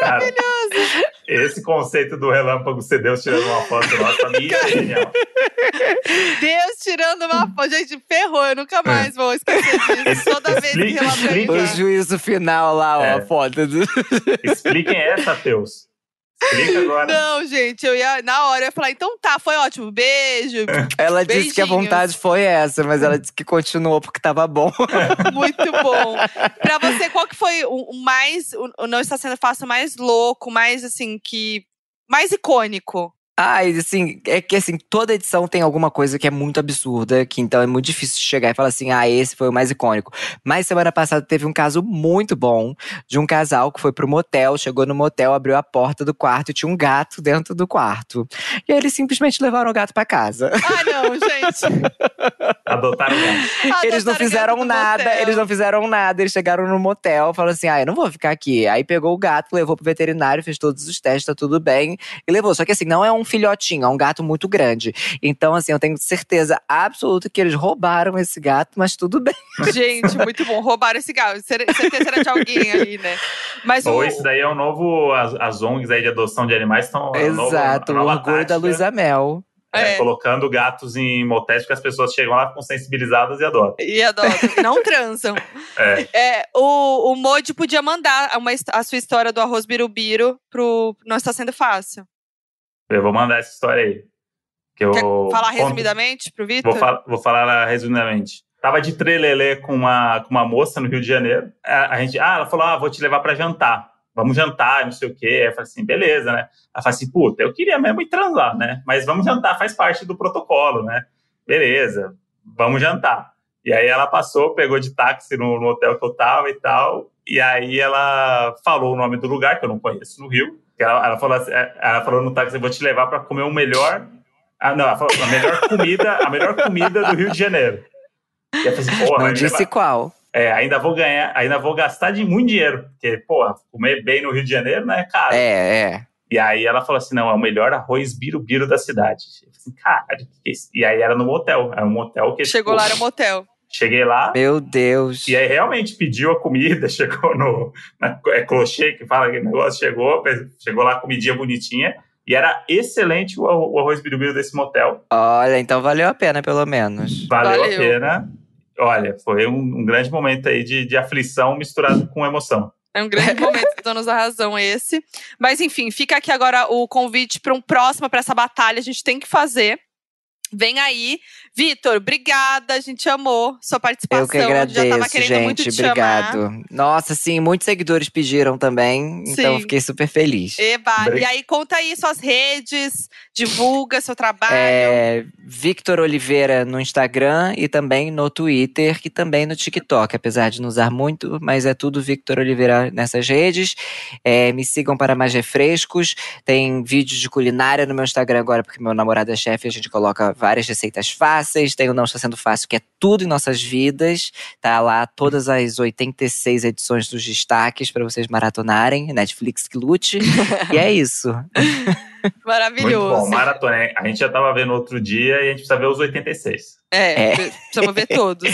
Maravilhoso! esse conceito do relâmpago ser Deus tirando uma foto nossa, pra mim, é genial. Deus tirando uma foto. Gente, ferrou, eu nunca mais vou esquecer disso. Toda vez que explica. O juízo final lá, ó, É. a foto. Expliquem essa, Teus. Explica agora. Não, gente, eu ia. Na hora eu ia falar, então tá, foi ótimo. Beijo. Ela disse que a Beijinhos. vontade foi essa, mas ela disse que continuou porque tava bom. Muito bom. Pra você, qual que foi o, mais. O, o não está sendo fácil, mais louco, mais assim, que. Mais icônico? Ai, assim, é que assim, toda edição tem alguma coisa que é muito absurda, que então é muito difícil chegar e falar assim, ah, esse foi o mais icônico. Mas semana passada teve um caso muito bom de um casal que foi pro motel, chegou no motel, abriu a porta do quarto e tinha um gato dentro do quarto. E aí eles simplesmente levaram o gato pra casa. Ah, não, gente. Adotaram um gato. eles não fizeram nada, motel. eles não fizeram nada. Eles chegaram no motel, falaram assim: ah, eu não vou ficar aqui. Aí pegou o gato, levou pro veterinário, fez todos os testes, tá tudo bem, e levou. Só que assim, não é um filhotinho, é um gato muito grande. Então, assim, eu tenho certeza absoluta que eles roubaram esse gato, mas tudo bem. Gente, muito bom. Roubaram esse gato. Cer- Certeza era de alguém ali, né? Mas Ou o, esse daí é o novo. As, as ONGs aí de adoção de animais estão. é o novo- Exato, a o orgulho da tática. Luísa Mel. É, colocando gatos em motéis, porque as pessoas chegam lá, ficam sensibilizadas e adoram. E adoram, não transam. É. É, o, o Modi podia mandar uma, a sua história do arroz birubiru pro Não Está Sendo Fácil. Eu vou mandar essa história aí. Que eu Quer falar conto- resumidamente pro Vitor? Vou, fal- vou falar resumidamente. Tava de trelelê com uma, com uma moça no Rio de Janeiro. A, a gente, ah, ela falou: ah, vou te levar pra jantar. Vamos jantar, não sei o quê. Eu falei assim, beleza, né? Ela falou assim, puta, eu queria mesmo ir transar, né? Mas vamos jantar, faz parte do protocolo, né? Beleza, vamos jantar. E aí ela passou, pegou de táxi no, no hotel que eu tava e tal. E aí ela falou o nome do lugar, que eu não conheço no Rio. Ela, ela, falou, assim, ela falou no táxi, eu vou te levar pra comer o melhor... Ah, não, ela falou, a melhor comida, a melhor comida do Rio de Janeiro. E eu falei assim, pô, Não disse levar- qual. é, ainda vou ganhar, ainda vou gastar de muito dinheiro, porque, porra, comer bem no Rio de Janeiro não é caro. É, é. E aí ela falou assim: não, é o melhor arroz birubiru da cidade. Eu falei assim, cara, que que é? E aí era no motel. Era um motel que. Chegou tipo, lá no motel. Cheguei lá, Meu Deus. e aí realmente pediu a comida, chegou no. Na, é clochê que fala aquele negócio, chegou, chegou lá, comidinha bonitinha. E era excelente o, o arroz birubiru desse motel. Olha, então valeu a pena, pelo menos. Valeu, Valeu. a pena. Olha, foi um, um grande momento aí de, de aflição misturado com emoção. É um grande momento Donos da Razão esse. Mas enfim, fica aqui agora o convite para um próximo, para essa batalha. A gente tem que fazer. Vem aí. Vitor, obrigada. A gente amou sua participação. Eu que Já tava agradeço, querendo muito gente. te chamar. Obrigado. Nossa, sim, muitos seguidores pediram também, então Sim. eu fiquei super feliz. Eba, Obri- e aí conta aí suas redes, divulga seu trabalho. É, Victor Oliveira no Instagram e também no Twitter e também no TikTok, apesar de não usar muito, mas é tudo Victor Oliveira nessas redes. É, me sigam para mais refrescos. Tem vídeos de culinária no meu Instagram agora, porque meu namorado é chefe, a gente coloca várias receitas fáceis. Tem o Não Está Sendo Fácil, que é tudo em nossas vidas. Tá lá todas as 86 edições dos destaques para vocês maratonarem. Netflix que lute. e é isso. Muito Maravilhoso. bom, maratona. A gente já tava vendo outro dia e a gente precisa ver os 86. É, É. precisamos ver todos.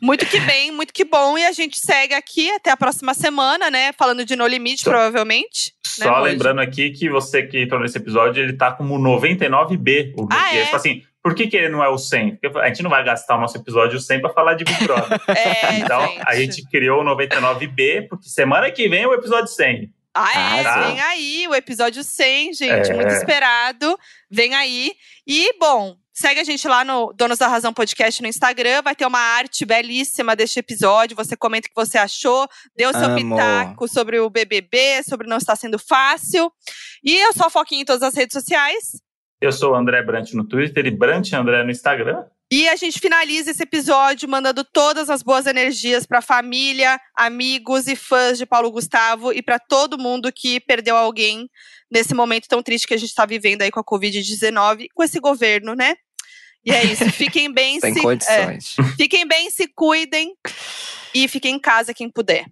Muito que bem, muito que bom. E a gente segue aqui até a próxima semana, né? Falando de No Limite, Só- provavelmente. né, Só Moji? lembrando aqui que você que entrou nesse episódio, ele tá como 99B. O Ah, que é? Tipo assim, por que, que ele não é o 100? Porque a gente não vai gastar o nosso episódio 100 pra falar de Big Brother. É, então, gente. a gente criou o 99B, porque semana que vem é o episódio 100. Ah, é, Arrasou. vem aí o episódio 100, gente, É. muito esperado. Vem aí. E, bom, segue a gente lá no Donos da Razão Podcast no Instagram, vai ter uma arte belíssima deste episódio. Você comenta o que você achou, dê o seu Amo. pitaco sobre o BBB, sobre não estar sendo fácil. E eu sou a Foquinha em todas as redes sociais. Eu sou o André Brant no Twitter e Brant André no Instagram. E a gente finaliza esse episódio mandando todas as boas energias para família, amigos e fãs de Paulo Gustavo e para todo mundo que perdeu alguém nesse momento tão triste que a gente está vivendo aí com a Covid-19, com esse governo, né? E é isso. Fiquem bem, Sem se, condições. é, fiquem bem, se cuidem e fiquem em casa quem puder.